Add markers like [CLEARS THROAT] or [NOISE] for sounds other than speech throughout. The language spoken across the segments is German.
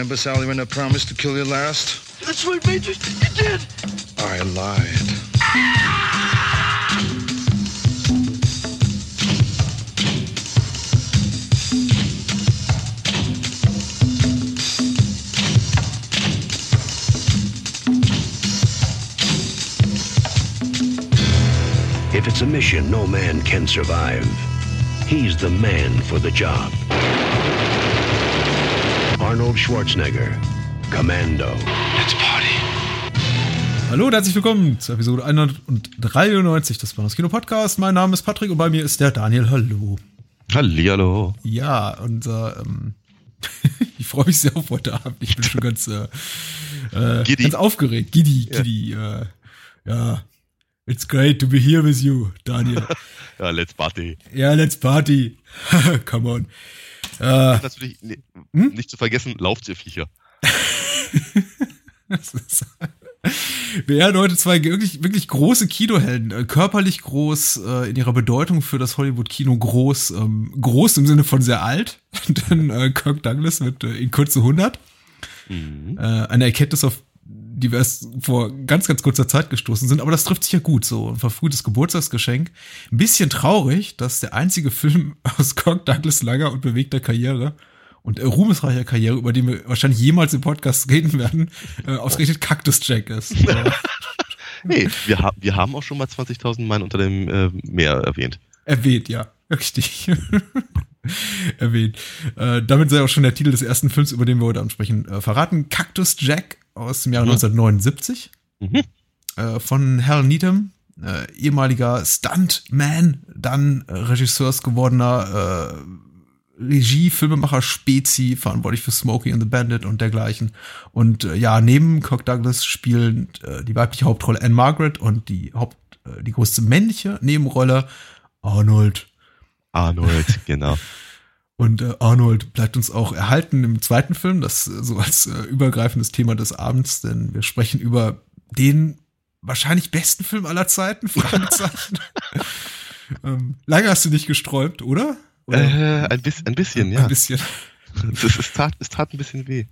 Remember, Sally, when I promised to kill you last? That's right, Major. You did. I lied. If it's a mission no man can survive, he's the man for the job. Arnold Schwarzenegger, Commando. Let's party. Hallo und herzlich willkommen zur Episode 193 des Banos Kino Podcast. Mein Name ist Patrick und bei mir ist der Daniel. Hallo. Hallihallo. Ja, und äh, ähm, [LAUGHS] ich freue mich sehr auf heute Abend. Ich bin schon ganz, äh, äh, Giddy. ganz aufgeregt. Giddy, Giddy. Äh, ja, it's great to be here with you, Daniel. [LAUGHS] Ja, let's party. ja, let's party. [LAUGHS] Come on. Äh, Natürlich ne, Hm? nicht zu vergessen, lauft ihr Viecher. [LAUGHS] Das ist- Wir ehren heute zwei wirklich, wirklich große Kinohelden. Äh, Körperlich groß, äh, in ihrer Bedeutung für das Hollywood-Kino groß. Ähm, groß im Sinne von sehr alt. [LAUGHS] Dann äh, Kirk Douglas mit äh, in kurze 100. Äh, eine Erkenntnis, auf die wir erst vor ganz, ganz kurzer Zeit gestoßen sind. Aber das trifft sich ja gut so. Ein verfrühtes Geburtstagsgeschenk. Ein bisschen traurig, dass der einzige Film [LAUGHS] aus Kirk Douglas langer und bewegter Karriere und ruhmesreicher Karriere, über den wir wahrscheinlich jemals im Podcast reden werden, äh, ausgerechnet Cactus Jack ist. [LAUGHS] Nee, wir, ha wir haben auch schon mal 20.000 Meilen unter dem äh, Meer erwähnt. erwähnt, ja. Richtig. [LAUGHS] erwähnt. Äh, damit sei auch schon der Titel des ersten Films, über den wir heute ansprechen, äh, verraten. Cactus Jack aus dem Jahre 1979 Mhm. äh, von Hal Needham, äh, ehemaliger Stuntman, dann Regisseurs gewordener äh, Regie, Filmemacher, Spezi, verantwortlich für Smokey and the Bandit und dergleichen. Und äh, ja, neben Kirk Douglas spielen äh, die weibliche Hauptrolle Anne Margaret und die Haupt, äh, die größte männliche Nebenrolle Arnold. Arnold, [LAUGHS] genau. Und äh, Arnold bleibt uns auch erhalten im zweiten Film, das äh, so als äh, übergreifendes Thema des Abends, denn wir sprechen über den wahrscheinlich besten Film aller Zeiten, [LAUGHS] Fragezeichen. ähm, lange hast du nicht gesträubt, oder? oder? Äh, ein, bis, ein bisschen, ja. Ein bisschen. [LAUGHS] Es, es, tat, es tat ein bisschen weh.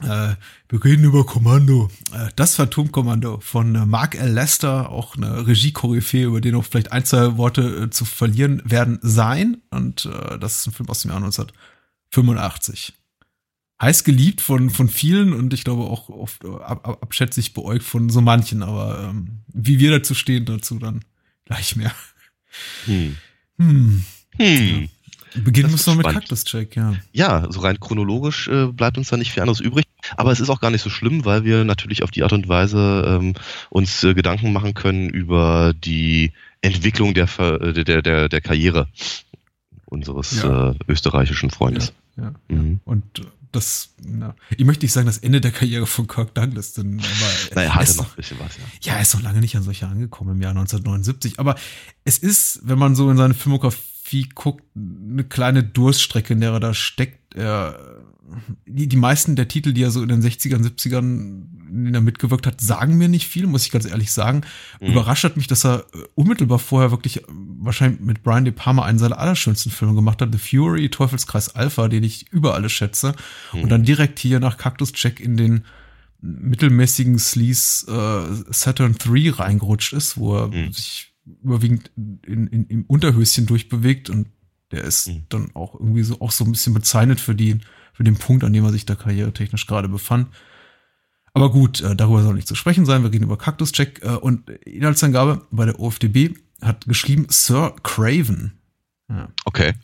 Äh, wir reden über Kommando. Äh, das Phantomkommando von äh, Mark L. Lester, auch eine Regie-Koryphäe, über den auch vielleicht ein, zwei Worte äh, zu verlieren werden sein. Und äh, das ist ein Film aus dem Jahr 1985. Heiß geliebt von, von vielen und ich glaube auch oft äh, ab, ab, abschätzig beäugt von so manchen. Aber ähm, wie wir dazu stehen, dazu dann gleich mehr. Hm. Hm. Hm. Beginnen müssen wir mit. Cactus-Check, ja. Ja, so rein chronologisch äh, bleibt uns da nicht viel anderes übrig. Aber es ist auch gar nicht so schlimm, weil wir natürlich auf die Art und Weise ähm, uns äh, Gedanken machen können über die Entwicklung der, äh, der, der, der Karriere unseres Ja. äh, österreichischen Freundes. Ja, Mhm. Und das, na, ich möchte nicht sagen, das Ende der Karriere von Kirk Douglas, denn aber Na, er hatte noch ein bisschen was, ja. ja, er ist noch lange nicht an solche angekommen im Jahr 1979. Aber es ist, wenn man so in seine Filmografie guckt, eine kleine Durststrecke, in der er da steckt. Er, die, die meisten der Titel, die er so in den 60ern, 70ern, in denen er mitgewirkt hat, sagen mir nicht viel, muss ich ganz ehrlich sagen. Mhm. Überrascht hat mich, dass er äh, unmittelbar vorher wirklich äh, wahrscheinlich mit Brian De Palma einen seiner allerschönsten Filme gemacht hat, The Fury, Teufelskreis Alpha, den ich über alles schätze. Und dann direkt hier nach Cactus Jack in den mittelmäßigen Sleaze äh, Saturn 3 reingerutscht ist, wo er Mhm. sich überwiegend in, in, im Unterhöschen durchbewegt und der ist Mhm. dann auch irgendwie so auch so ein bisschen bezeichnet für die für den Punkt, an dem er sich da karrieretechnisch gerade befand. Aber gut, äh, darüber soll nicht zu sprechen sein. Wir reden über Cactus Check äh, und Inhaltsangabe bei der OFDB hat geschrieben Sir Craven. Ja. Okay.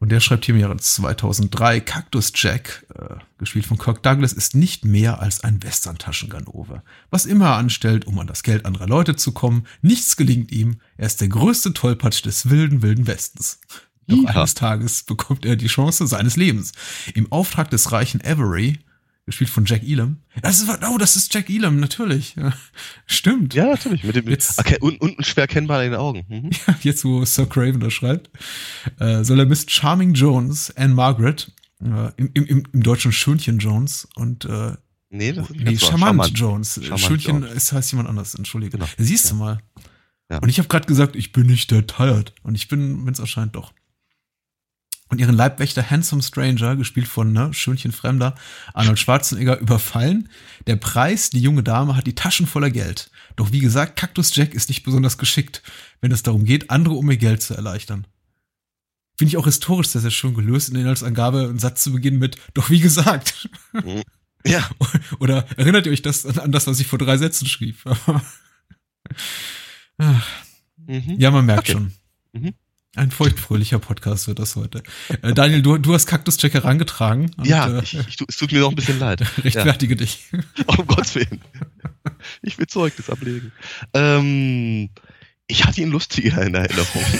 Und der schreibt hier im Jahre 2003, Cactus Jack, äh, gespielt von Kirk Douglas, ist nicht mehr als ein Western-Taschenganove. Was immer er anstellt, um an das Geld anderer Leute zu kommen, nichts gelingt ihm. Er ist der größte Tollpatsch des wilden, wilden Westens. Doch eines Tages bekommt er die Chance seines Lebens. Im Auftrag des reichen Avery, gespielt von Jack Elam. Das ist, oh, das ist Jack Elam, natürlich. Ja, stimmt. Ja, natürlich. Mit dem, Jetzt- okay, und, und schwer erkennbar in den Augen. Mhm. [LAUGHS] jetzt wo Sir Craven das schreibt, äh, soll er Miss Charming Jones, Anne Margaret, äh, im, im, im, Deutschen Schönchen Jones und äh, Nee, das ist nicht nee, wahr. Charmant, Jones. Charmant Schönchen Jones. ist heißt jemand anders, entschuldige. Genau. Siehst du Ja. mal. Ja. Und ich habe gerade gesagt, ich bin nicht der Tired. Und ich bin, wenn es erscheint, doch. Und ihren Leibwächter Handsome Stranger, gespielt von ne, Schönchen Fremder, Arnold Schwarzenegger, überfallen. Der Preis, die junge Dame hat die Taschen voller Geld. Doch wie gesagt, Cactus Jack ist nicht besonders geschickt, wenn es darum geht, andere um ihr Geld zu erleichtern. Finde ich auch historisch sehr, sehr schön gelöst, in der Inhaltsangabe einen Satz zu beginnen mit, doch wie gesagt. [LAUGHS] Ja. Oder erinnert ihr euch das an das, was ich vor drei Sätzen schrieb? [LAUGHS] Mhm. ja, man merkt Okay. schon. Mhm. Ein feuchtfröhlicher Podcast wird das heute. Äh, Daniel, du, du hast Jack herangetragen. und, Ja, äh, ich, ich, es tut mir noch ein bisschen leid. [LAUGHS] Ja. rechtfertige dich. [LAUGHS] Um Gottes Willen. Ich will Zeugnis ablegen. Ähm, ich hatte ihn lustiger in Erinnerung. [LAUGHS]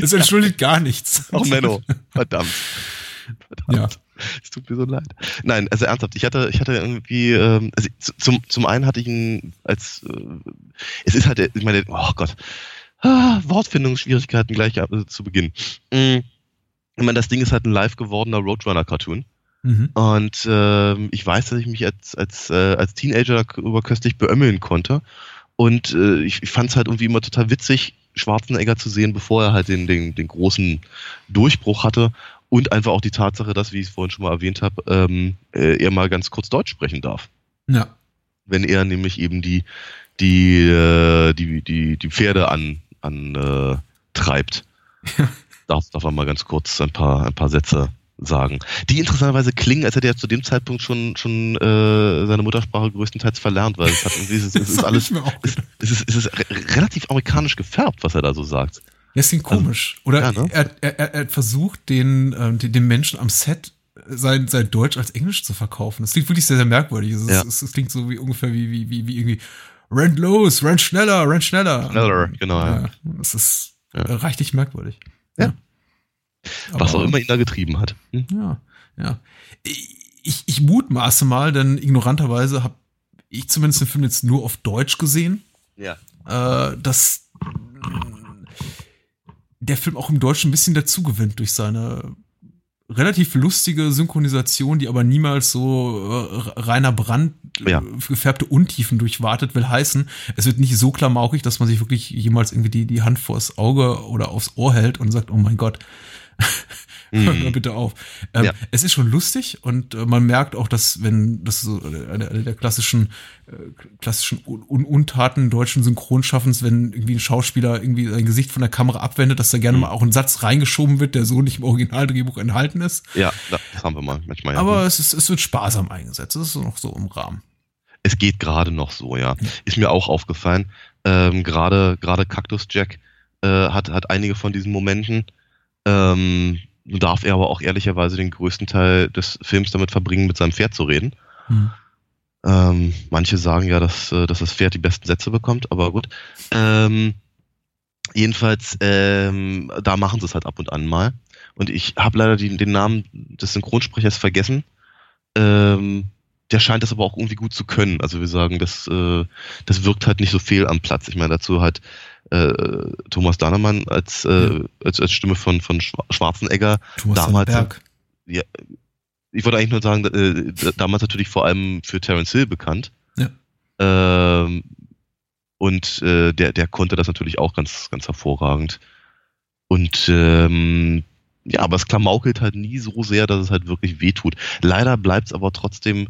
Das entschuldigt gar nichts. Auch Menno. Verdammt. Ja. Es tut mir so leid. Nein, also ernsthaft, ich hatte, ich hatte irgendwie, ähm, also zum, zum einen hatte ich ihn als, äh, es ist halt, ich meine, oh Gott, ah, Wortfindungsschwierigkeiten gleich äh, zu Beginn. Mm, Ich meine, das Ding ist halt ein live gewordener Roadrunner-Cartoon. Mhm. Und ähm, ich weiß, dass ich mich als, als, äh, als Teenager darüber köstlich beömmeln konnte. Und äh, ich, ich fand es halt irgendwie immer total witzig, Schwarzenegger zu sehen, bevor er halt den, den, den großen Durchbruch hatte. Und einfach auch die Tatsache, dass, wie ich es vorhin schon mal erwähnt habe, ähm, äh, er mal ganz kurz Deutsch sprechen darf. Ja. Wenn er nämlich eben die, die, äh, die, die, die Pferde an, an äh, treibt. darf, darf er mal ganz kurz ein paar, ein paar Sätze sagen. Die interessanterweise klingen, als hätte er zu dem Zeitpunkt schon, schon äh, seine Muttersprache größtenteils verlernt, weil es hat irgendwie, es ist, es ist alles, es, es ist, es ist re- relativ amerikanisch gefärbt, was er da so sagt. Ja, es klingt komisch. Oder Ja, ne? er, er, er, er versucht, den, ähm, den, den Menschen am Set sein, sein Deutsch als Englisch zu verkaufen. Das klingt wirklich sehr, sehr merkwürdig. Es, Ja. es, es klingt so wie ungefähr wie, wie, wie, wie irgendwie Rennt los, rennt schneller, rennt schneller. Schneller, genau, ja. Ja, das ist Ja. äh, reichlich merkwürdig. Ja. Was Aber- auch immer ihn da getrieben hat. Hm? Ja, ja. Ich, ich mutmaße mal, denn ignoranterweise habe ich zumindest den Film jetzt nur auf Deutsch gesehen, Ja. äh, dass der Film auch im Deutschen ein bisschen dazu gewinnt durch seine relativ lustige Synchronisation, die aber niemals so äh, reiner Brand äh, Ja. gefärbte Untiefen durchwartet, will heißen, es wird nicht so klamaukig, dass man sich wirklich jemals irgendwie die, die Hand vors Auge oder aufs Ohr hält und sagt, oh mein Gott, [LAUGHS] hör Mhm. mal bitte auf. Ähm, Ja. Es ist schon lustig und äh, man merkt auch, dass wenn das so eine, eine der klassischen äh, klassischen Un Un Untaten deutschen Synchronschaffens, wenn irgendwie ein Schauspieler irgendwie sein Gesicht von der Kamera abwendet, dass da gerne Mhm. mal auch ein Satz reingeschoben wird, der so nicht im Originaldrehbuch enthalten ist. Ja, das haben wir mal manchmal. Ja. Aber es, ist, es wird sparsam eingesetzt. Es ist noch so im Rahmen. es geht gerade noch so, ja. Ist mir auch aufgefallen. Ähm, gerade gerade Cactus Jack äh, hat hat einige von diesen Momenten. Ähm, darf er aber auch ehrlicherweise den größten Teil des Films damit verbringen, mit seinem Pferd zu reden. Hm. Ähm, manche sagen ja, dass, äh, dass das Pferd die besten Sätze bekommt, aber gut. Ähm, jedenfalls, ähm, da machen sie es halt ab und an mal. Und ich habe leider die, den Namen des Synchronsprechers vergessen. Ähm, der scheint das aber auch irgendwie gut zu können. Also wir sagen, das, äh, das wirkt halt nicht so fehl am Platz. Ich meine, dazu halt äh, Thomas Dahnemann als, äh, als, als Stimme von, von Schwa- Schwarzenegger. Thomas Damals- Sonnenberg. Ja, ich wollte eigentlich nur sagen, äh, damals natürlich vor allem für Terence Hill bekannt. Ja. Ähm, und äh, der, der konnte das natürlich auch ganz, ganz hervorragend. Und ähm, ja, aber es klamaukelt halt nie so sehr, dass es halt wirklich wehtut. Leider bleibt es aber trotzdem,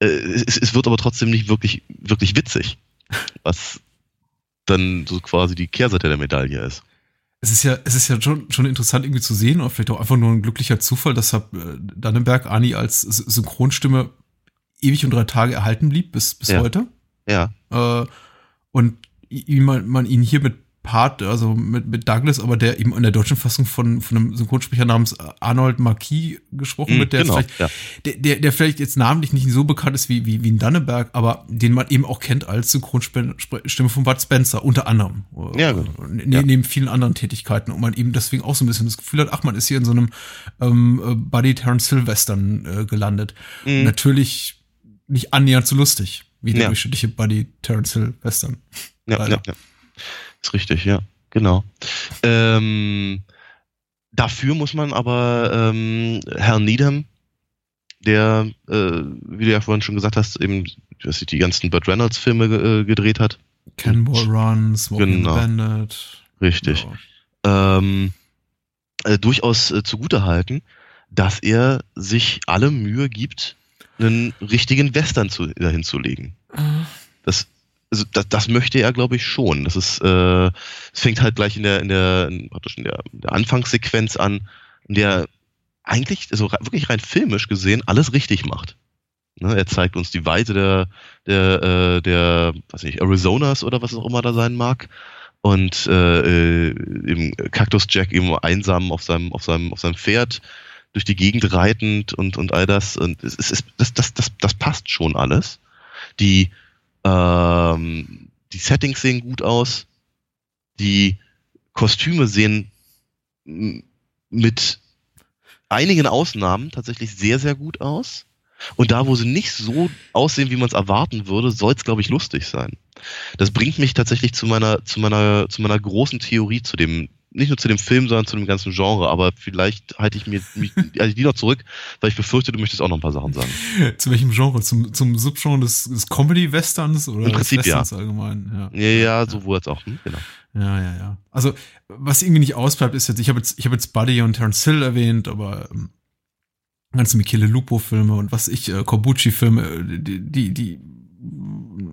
äh, es, es wird aber trotzdem nicht wirklich, wirklich witzig. Was dann so quasi die Kehrseite der Medaille ist. Es ist ja, es ist ja schon, schon interessant irgendwie zu sehen, oder vielleicht auch einfach nur ein glücklicher Zufall, dass äh, Dannenberg Ani als Synchronstimme ewig und drei Tage erhalten blieb, bis, bis Ja. heute. Ja, Äh, und i- man, man ihn hier mit Part, also mit, mit Douglas, aber der eben in der deutschen Fassung von, von einem Synchronsprecher namens Arnold Marquis gesprochen Mhm, wird, der genau, vielleicht, ja. der, der, der vielleicht jetzt namentlich nicht so bekannt ist wie, wie, wie ein Danneberg, aber den man eben auch kennt als Synchronstimme von Bud Spencer, unter anderem. Ja, Äh, genau. ne- Ja. Neben vielen anderen Tätigkeiten und man eben deswegen auch so ein bisschen das Gefühl hat, ach, man ist hier in so einem ähm, äh, Buddy Terrence Hill Western äh, gelandet. Mhm. Natürlich nicht annähernd so lustig wie der Ja. durchschnittliche Buddy Terrence Hill Western. Ja, ja, ja. Ist richtig, ja, genau. Ähm, dafür muss man aber ähm, Herrn Needham, der, äh, wie du ja vorhin schon gesagt hast, eben dass sich die ganzen Burt Reynolds Filme ge äh, gedreht hat. Cannonball Run, Smoking Genau. Bandit. Richtig. Ähm, äh, durchaus äh, zugutehalten, dass er sich alle Mühe gibt, einen richtigen Western zu, dahin zu legen. Das, also das, das möchte er, glaube ich, schon. Das ist, äh, es fängt halt gleich in der, in der, in, praktisch in der, in der Anfangssequenz an, in der eigentlich, also wirklich rein filmisch gesehen, alles richtig macht. Ne, er zeigt uns die Weite der, der, äh, der, weiß nicht, Arizonas oder was es auch immer da sein mag. Und äh, äh, eben Cactus Jack eben einsam auf seinem, auf seinem, auf seinem Pferd durch die Gegend reitend und, und all das. Und es ist, das, das, das, das passt schon alles. Die, ähm, die Settings sehen gut aus. Die Kostüme sehen mit einigen Ausnahmen tatsächlich sehr, sehr gut aus. Und da, wo sie nicht so aussehen, wie man es erwarten würde, soll es, glaube ich, lustig sein. Das bringt mich tatsächlich zu meiner, zu meiner, zu meiner großen Theorie, zu dem, nicht nur zu dem Film, sondern zu dem ganzen Genre. Aber vielleicht halte ich mir mich, [LAUGHS] ich die noch zurück, weil ich befürchte, du möchtest auch noch ein paar Sachen sagen. Zu welchem Genre? Zum, zum Subgenre des, des Comedy-Westerns oder Im Prinzip Westerns allgemein? Ja. Ja, ja, sowohl als auch. Hm, genau. Ja, ja, ja. Also, was irgendwie nicht ausbleibt, ist jetzt, ich habe jetzt, ich habe jetzt Buddy und Terence Hill erwähnt, aber ähm, ganze Michele Lupo-Filme und was ich, äh, Corbucci-Filme, äh, die, die, die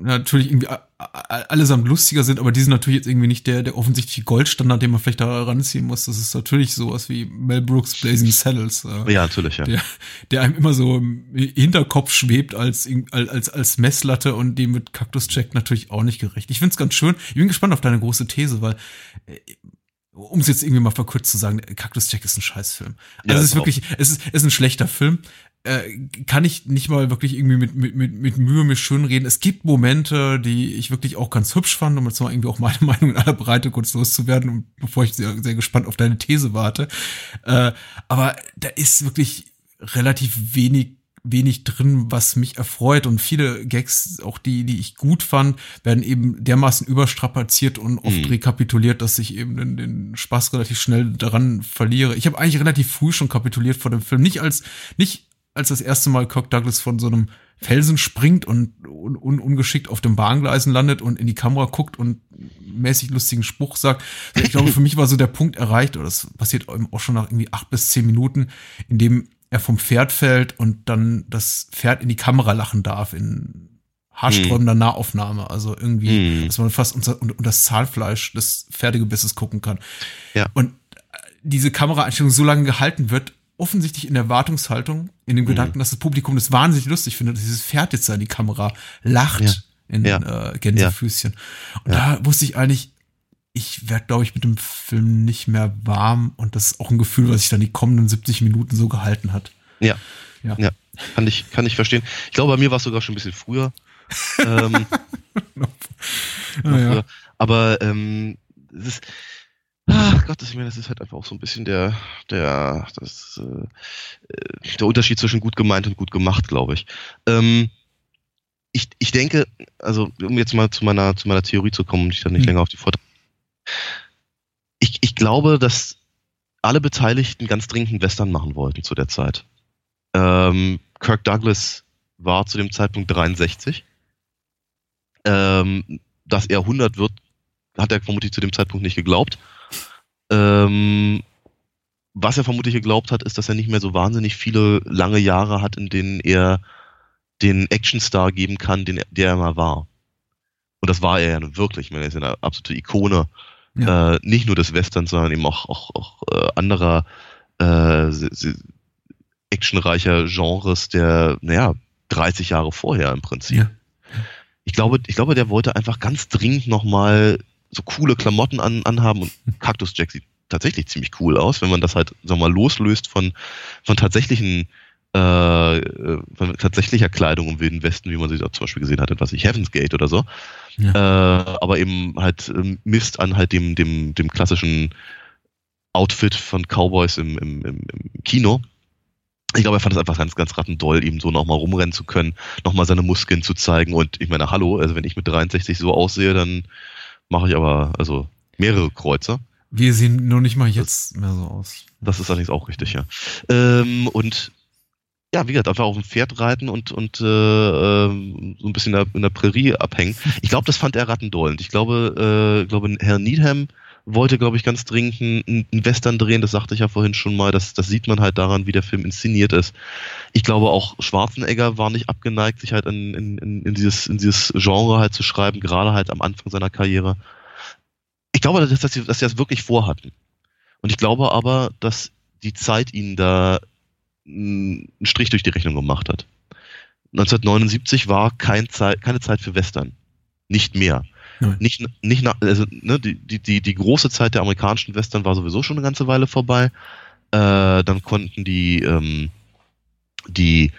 natürlich irgendwie allesamt lustiger sind, aber die sind natürlich jetzt irgendwie nicht der, der offensichtliche Goldstandard, den man vielleicht da ranziehen muss. Das ist natürlich sowas wie Mel Brooks Blazing Saddles. Äh, Ja, natürlich, ja. der, der einem immer so im Hinterkopf schwebt als, als, als Messlatte und dem wird Cactus Jack natürlich auch nicht gerecht. Ich find's ganz schön. Ich bin gespannt auf deine große These, weil, äh, um es jetzt irgendwie mal verkürzt zu sagen, Cactus Jack ist ein Scheißfilm. Also Ja, es ist ist wirklich, es ist, es ist ein schlechter Film. Äh, kann ich nicht mal wirklich irgendwie mit, mit, mit, mit Mühe mir schön reden. Es gibt Momente, die ich wirklich auch ganz hübsch fand, um jetzt mal irgendwie auch meine [LAUGHS] Meinung in aller Breite kurz loszuwerden, und bevor ich sehr, sehr gespannt auf deine These warte. Äh, aber da ist wirklich relativ wenig wenig drin, was mich erfreut und viele Gags, auch die, die ich gut fand, werden eben dermaßen überstrapaziert und oft Mhm. rekapituliert, dass ich eben den, den Spaß relativ schnell daran verliere. Ich habe eigentlich relativ früh schon kapituliert vor dem Film, nicht als nicht als das erste Mal Kirk Douglas von so einem Felsen springt und un, un, ungeschickt auf den Bahngleisen landet und in die Kamera guckt und mäßig lustigen Spruch sagt. Ich glaube, für mich war so der Punkt erreicht, oder das passiert eben auch schon nach irgendwie acht bis zehn Minuten, in dem er vom Pferd fällt und dann das Pferd in die Kamera lachen darf in haarsträubender Nahaufnahme. Also irgendwie, Hm. dass man fast unter, unter, das Zahlfleisch des Pferdegebisses gucken kann. Ja. Und diese Kameraeinstellung so lange gehalten wird, offensichtlich in der Wartungshaltung, in dem Mhm. Gedanken, dass das Publikum das wahnsinnig lustig findet, dass dieses Pferd jetzt da in die Kamera lacht Ja. in Ja. äh, Gänsefüßchen. Und da wusste ich eigentlich, ich werde, glaube ich, mit dem Film nicht mehr warm und das ist auch ein Gefühl, was sich dann die kommenden 70 Minuten so gehalten hat. Ja. Ja. ja. Kann ich, kann ich verstehen. Ich glaube, bei mir war es sogar schon ein bisschen früher. [LAUGHS] ähm, noch Ah, ja. früher. Aber ähm, es ist, ach Gott, ich meine, das ist halt einfach auch so ein bisschen der, der, das, äh, äh, der Unterschied zwischen gut gemeint und gut gemacht, glaube ich. Ähm, ich. Ich denke, also um jetzt mal zu meiner, zu meiner Theorie zu kommen und ich dann nicht Hm. länger auf die Vortrag. Ich, ich glaube, dass alle Beteiligten ganz dringend einen Western machen wollten zu der Zeit. Ähm, Kirk Douglas war zu dem Zeitpunkt 63. Ähm, dass er 100 wird, hat er vermutlich zu dem Zeitpunkt nicht geglaubt. Ähm, was er vermutlich geglaubt hat, ist, dass er nicht mehr so wahnsinnig viele lange Jahre hat, in denen er den Actionstar geben kann, den er, der er mal war. Und das war er ja nun wirklich. Ich meine, er ist ja eine absolute Ikone. Ja. Äh, nicht nur des Westerns, sondern eben auch, auch, auch äh, anderer äh, actionreicher Genres der, naja, 30 Jahre vorher im Prinzip. Ja. Ich glaube, ich glaube, der wollte einfach ganz dringend nochmal so coole Klamotten an, anhaben und [LAUGHS] Cactus Jack sieht tatsächlich ziemlich cool aus, wenn man das halt, sagen wir mal, loslöst von, von tatsächlichen äh, äh, von tatsächlicher Kleidung im Wilden Westen, wie man sie zum Beispiel gesehen hat, was ich Heaven's Gate oder so. Äh, aber eben halt ähm, misst an halt dem, dem, dem klassischen Outfit von Cowboys im, im, im, im Kino. Ich glaube, er fand es einfach ganz, ganz rattendoll, eben so nochmal rumrennen zu können, nochmal seine Muskeln zu zeigen. Und ich meine, hallo, also wenn ich mit 63 so aussehe, dann mache ich aber also mehrere Kreuze. Wir sehen nur nicht mal jetzt mehr so aus. Das ist allerdings auch richtig, ja. Ähm, und ja, wie gesagt, einfach auf dem Pferd reiten und, und äh, ähm, so ein bisschen in der, in der Prärie abhängen. Ich glaube, das fand er rattendoll. Und ich glaube, äh, glaube, Herr Needham wollte, glaube ich, ganz dringend einen, Western drehen. Das sagte ich ja vorhin schon mal. Das, das sieht man halt daran, wie der Film inszeniert ist. Ich glaube auch Schwarzenegger war nicht abgeneigt, sich halt in, in, in, dieses, in dieses Genre halt zu schreiben, gerade halt am Anfang seiner Karriere. Ich glaube, dass, dass, sie, dass sie das wirklich vorhatten. Und ich glaube aber, dass die Zeit ihnen da einen Strich durch die Rechnung gemacht hat. 1979 war kein Zeit, keine Zeit für Western. Nicht mehr. Nein. Nicht, nicht nach, also, ne, die, die, die große Zeit der amerikanischen Western war sowieso schon eine ganze Weile vorbei. Äh, dann konnten die, ähm, die,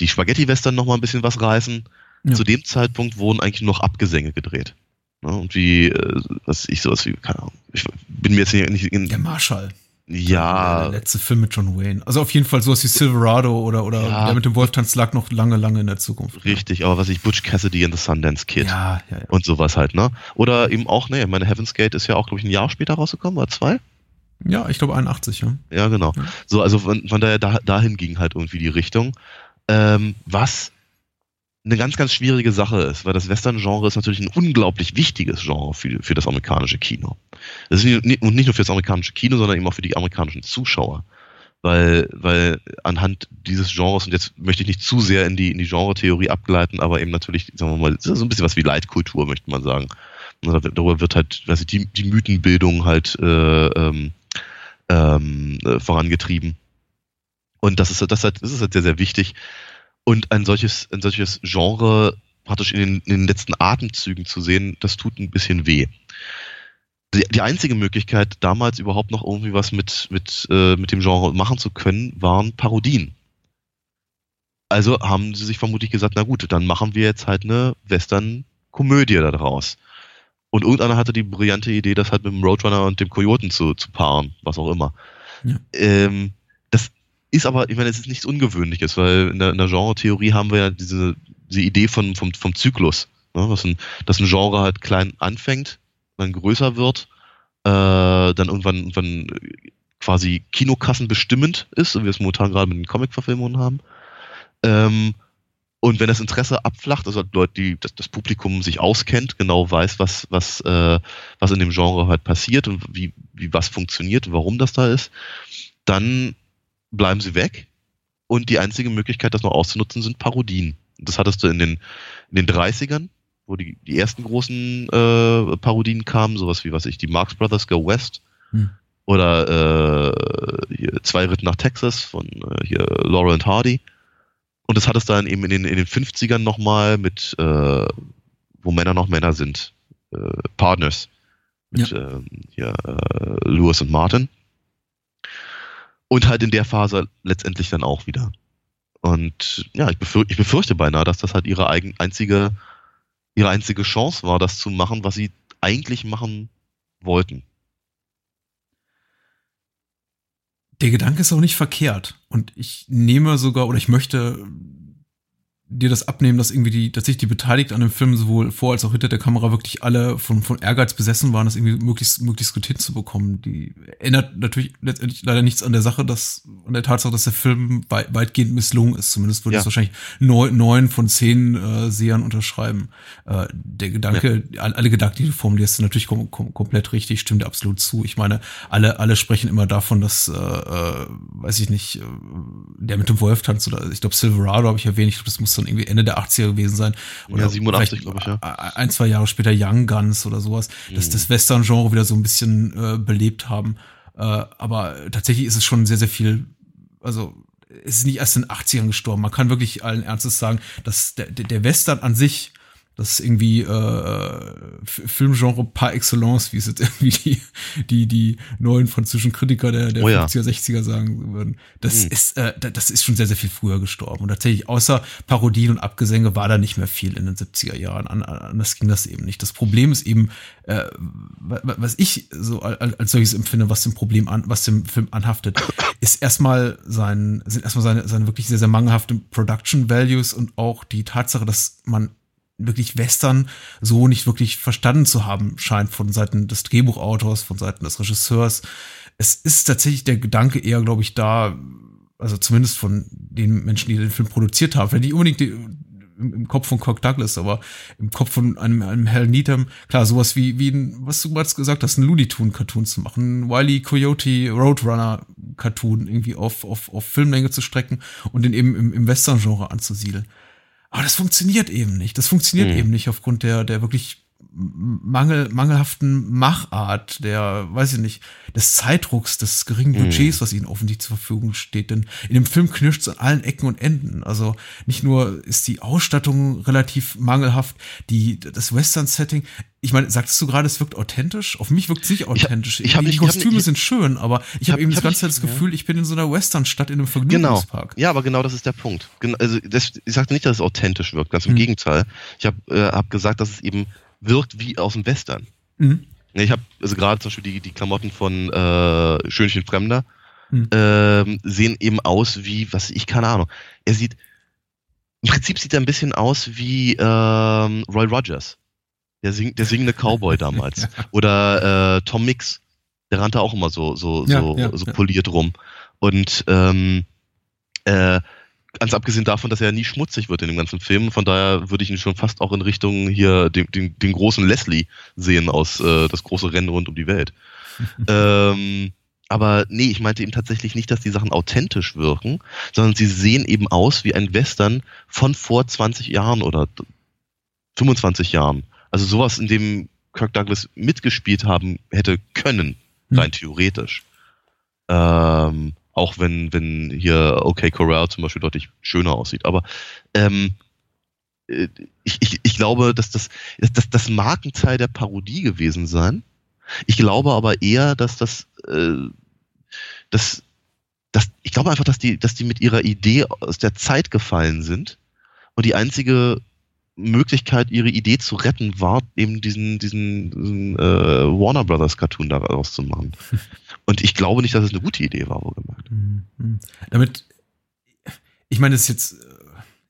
die Spaghetti-Western noch mal ein bisschen was reißen. Ja. Zu dem Zeitpunkt wurden eigentlich nur noch Abgesänge gedreht. Ne, und wie, äh, was ich sowas wie, keine Ahnung, ich bin mir jetzt nicht in. Der Marshall. Ja. Der letzte Film mit John Wayne. Also auf jeden Fall sowas wie Silverado oder, oder ja. der mit dem Wolf tanzt lag noch lange, lange in der Zukunft. Richtig, aber was ich, Butch Cassidy and the Sundance Kid. Ja, ja, ja. Und sowas halt, ne? Oder eben auch, ne, meine Heaven's Gate ist ja auch, glaube ich, ein Jahr später rausgekommen, oder zwei? Ja, ich glaube 81, ja. Ja, genau. Ja. So, also von, von daher, da, dahin ging halt irgendwie die Richtung. Ähm, was eine ganz, ganz schwierige Sache ist, weil das Western-Genre ist natürlich ein unglaublich wichtiges Genre für, für das amerikanische Kino. Das ist nicht, und nicht nur für das amerikanische Kino, sondern eben auch für die amerikanischen Zuschauer. Weil, weil anhand dieses Genres, und jetzt möchte ich nicht zu sehr in die, in die Genre-Theorie abgleiten, aber eben natürlich, sagen wir mal, so ein bisschen was wie Leitkultur, möchte man sagen. Darüber wird halt, weiß ich, die, die Mythenbildung halt äh, ähm, ähm, äh, vorangetrieben. Und das ist, das, ist halt, das ist halt sehr, sehr wichtig. Und ein solches, ein solches Genre praktisch in den, in den letzten Atemzügen zu sehen, das tut ein bisschen weh. Die, die einzige Möglichkeit, damals überhaupt noch irgendwie was mit, mit, äh, mit dem Genre machen zu können, waren Parodien. Also haben sie sich vermutlich gesagt, na gut, dann machen wir jetzt halt eine Western-Komödie daraus. Und irgendeiner hatte die brillante Idee, das halt mit dem Roadrunner und dem Kojoten zu, zu paaren, was auch immer. Ja. Ähm, ist aber, ich meine, es ist nichts Ungewöhnliches, weil in der, in der Genre-Theorie haben wir ja diese, diese Idee von, vom, vom Zyklus. Ne? Dass, ein, dass ein Genre halt klein anfängt, dann größer wird, äh, dann irgendwann, irgendwann quasi Kinokassen bestimmend ist, so wie wir es momentan gerade mit den Comic-Verfilmungen haben. Ähm, und wenn das Interesse abflacht, also Leute, die das, das Publikum sich auskennt, genau weiß, was, was, äh, was in dem Genre halt passiert und wie, wie was funktioniert, warum das da ist, dann bleiben sie weg. Und die einzige Möglichkeit, das noch auszunutzen, sind Parodien. Das hattest du in den, in den 30ern, wo die, die ersten großen äh, Parodien kamen, sowas wie, was ich, die Marx Brothers Go West. Hm. Oder äh, Zwei Ritt nach Texas von äh, hier Laurel and Hardy. Und das hattest du dann eben in den, in den 50ern nochmal mit, äh, wo Männer noch Männer sind. Äh, Partners. Mit ja. ähm, hier, äh, Lewis und Martin. Und halt in der Phase letztendlich dann auch wieder. Und ja, ich, befür ich befürchte beinahe, dass das halt ihre eigen, einzige, ihre einzige Chance war, das zu machen, was sie eigentlich machen wollten. Der Gedanke ist auch nicht verkehrt. Und ich nehme sogar, oder ich möchte dir das abnehmen, dass irgendwie die, dass sich die Beteiligten an dem Film sowohl vor als auch hinter der Kamera wirklich alle von, von Ehrgeiz besessen waren, das irgendwie möglichst, möglichst gut hinzubekommen. Die ändert natürlich letztendlich leider nichts an der Sache, dass, an der Tatsache, dass der Film weit, weitgehend misslungen ist. Zumindest würde ja. es wahrscheinlich neun, neun von zehn äh, Sehern unterschreiben. Äh, der Gedanke, ja. alle Gedanken, die du formulierst, sind natürlich kom kom komplett richtig, stimmt dir absolut zu. Ich meine, alle, alle sprechen immer davon, dass, äh, äh, weiß ich nicht, äh, der mit dem Wolf tanzt oder ich glaube Silverado habe ich erwähnt, ich glaube, das muss dann irgendwie Ende der 80er gewesen sein. Oder ja, 87, glaube ich, ja. Ein, zwei Jahre später Young Guns oder sowas, dass mhm. das Western-Genre wieder so ein bisschen äh, belebt haben. Äh, aber tatsächlich ist es schon sehr, sehr viel, also es ist nicht erst in den 80ern gestorben. Man kann wirklich allen Ernstes sagen, dass der, der Western an sich das ist irgendwie äh, Filmgenre par excellence, wie es jetzt [LAUGHS] irgendwie die, die, die neuen französischen Kritiker der, der oh ja. 50er, 60er sagen würden. Das mhm. ist, äh, das ist schon sehr, sehr viel früher gestorben. Und tatsächlich, außer Parodien und Abgesänge war da nicht mehr viel in den 70er Jahren. An, anders ging das eben nicht. Das Problem ist eben, äh, was ich so als solches empfinde, was dem Problem an, was dem Film anhaftet, [COUGHS] ist erstmal sein, sind erstmal seine, seine wirklich sehr, sehr mangelhaften Production Values und auch die Tatsache, dass man wirklich Western so nicht wirklich verstanden zu haben scheint von Seiten des Drehbuchautors, von Seiten des Regisseurs. Es ist tatsächlich der Gedanke eher, glaube ich, da, also zumindest von den Menschen, die den Film produziert haben, wenn die unbedingt die, im, Kopf von Kirk Douglas, aber im Kopf von einem, einem Hal Needham, klar, sowas wie, wie ein, was du gerade gesagt hast, ein Looney Tune Cartoon zu machen, Wiley Coyote Roadrunner Cartoon irgendwie auf, auf, auf Filmlänge zu strecken und den eben im, im Western-Genre anzusiedeln. Aber das funktioniert eben nicht. Das funktioniert Mhm. eben nicht aufgrund der, der wirklich Mangel, mangelhaften Machart, der, weiß ich nicht, des Zeitdrucks, des geringen Mhm. Budgets, was ihnen offensichtlich zur Verfügung steht. Denn in dem Film knirscht es an allen Ecken und Enden. Also nicht nur ist die Ausstattung relativ mangelhaft, die, das Western-Setting, ich meine, sagtest du gerade, es wirkt authentisch? Auf mich wirkt es nicht authentisch. ich hab die nicht- ich hab Kostüme nicht- sind schön, aber ich, hab- habe eben ich das hab ganze Zeit das Gefühl, ich bin in so einer Western-Stadt in einem Genau. Vergnügungspark. Ja, aber genau das ist der Punkt. Also das, ich sagte nicht, dass es authentisch wirkt, ganz im Mhm. Gegenteil. Ich habe äh, hab gesagt, dass es eben wirkt wie aus dem Western. Mhm. Ja, Ich habe also gerade zum Beispiel die, die Klamotten von äh, Schönchen Fremder Mhm. ähm, sehen eben aus wie, was ich, keine Ahnung. Er sieht, im Prinzip sieht er ein bisschen aus wie ähm, Roy Rogers, der, sing, der singende Cowboy [LAUGHS] damals. Oder äh, Tom Mix, der rannte auch immer so, so, Ja, so, ja, so poliert rum. Und ähm, äh, ganz abgesehen davon, dass er nie schmutzig wird in dem ganzen Film, von daher würde ich ihn schon fast auch in Richtung hier den, den, den großen Leslie sehen aus äh, das große Rennen rund um die Welt. [LAUGHS] ähm, aber nee, ich meinte eben tatsächlich nicht, dass die Sachen authentisch wirken, sondern sie sehen eben aus wie ein Western von vor 20 Jahren oder 25 Jahren. Also sowas, in dem Kirk Douglas mitgespielt haben hätte können, Hm. rein theoretisch. Ähm, auch wenn, wenn hier OK Corral zum Beispiel deutlich schöner aussieht. Aber ähm, äh, ich, ich, ich glaube, dass das, das, das mag ein Teil der Parodie gewesen sein. Ich glaube aber eher, dass das, äh, das, das ich glaube einfach, dass die, dass die mit ihrer Idee aus der Zeit gefallen sind und die einzige Möglichkeit, ihre Idee zu retten, war eben diesen, diesen, diesen äh, Warner Brothers Cartoon daraus zu machen. [LAUGHS] Und ich glaube nicht, dass es eine gute Idee war, wohlgemerkt. Mhm. Mhm. Damit, ich meine, das ist jetzt, äh,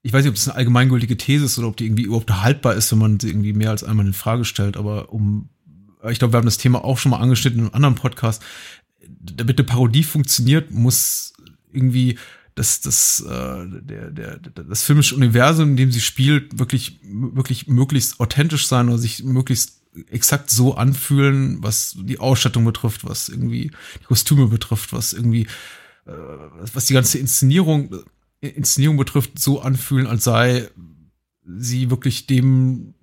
ich weiß nicht, ob das eine allgemeingültige These ist oder ob die irgendwie überhaupt haltbar ist, wenn man sie irgendwie mehr als einmal in Frage stellt, aber um, ich glaube, wir haben das Thema auch schon mal angeschnitten in einem anderen Podcast. Damit eine Parodie funktioniert, muss irgendwie das, das, äh, der, der, das filmische Universum, in dem sie spielt, wirklich, wirklich möglichst authentisch sein oder sich möglichst exakt so anfühlen, was die Ausstattung betrifft, was irgendwie die Kostüme betrifft, was irgendwie, äh, was die ganze Inszenierung, Inszenierung betrifft, so anfühlen, als sei sie wirklich dem,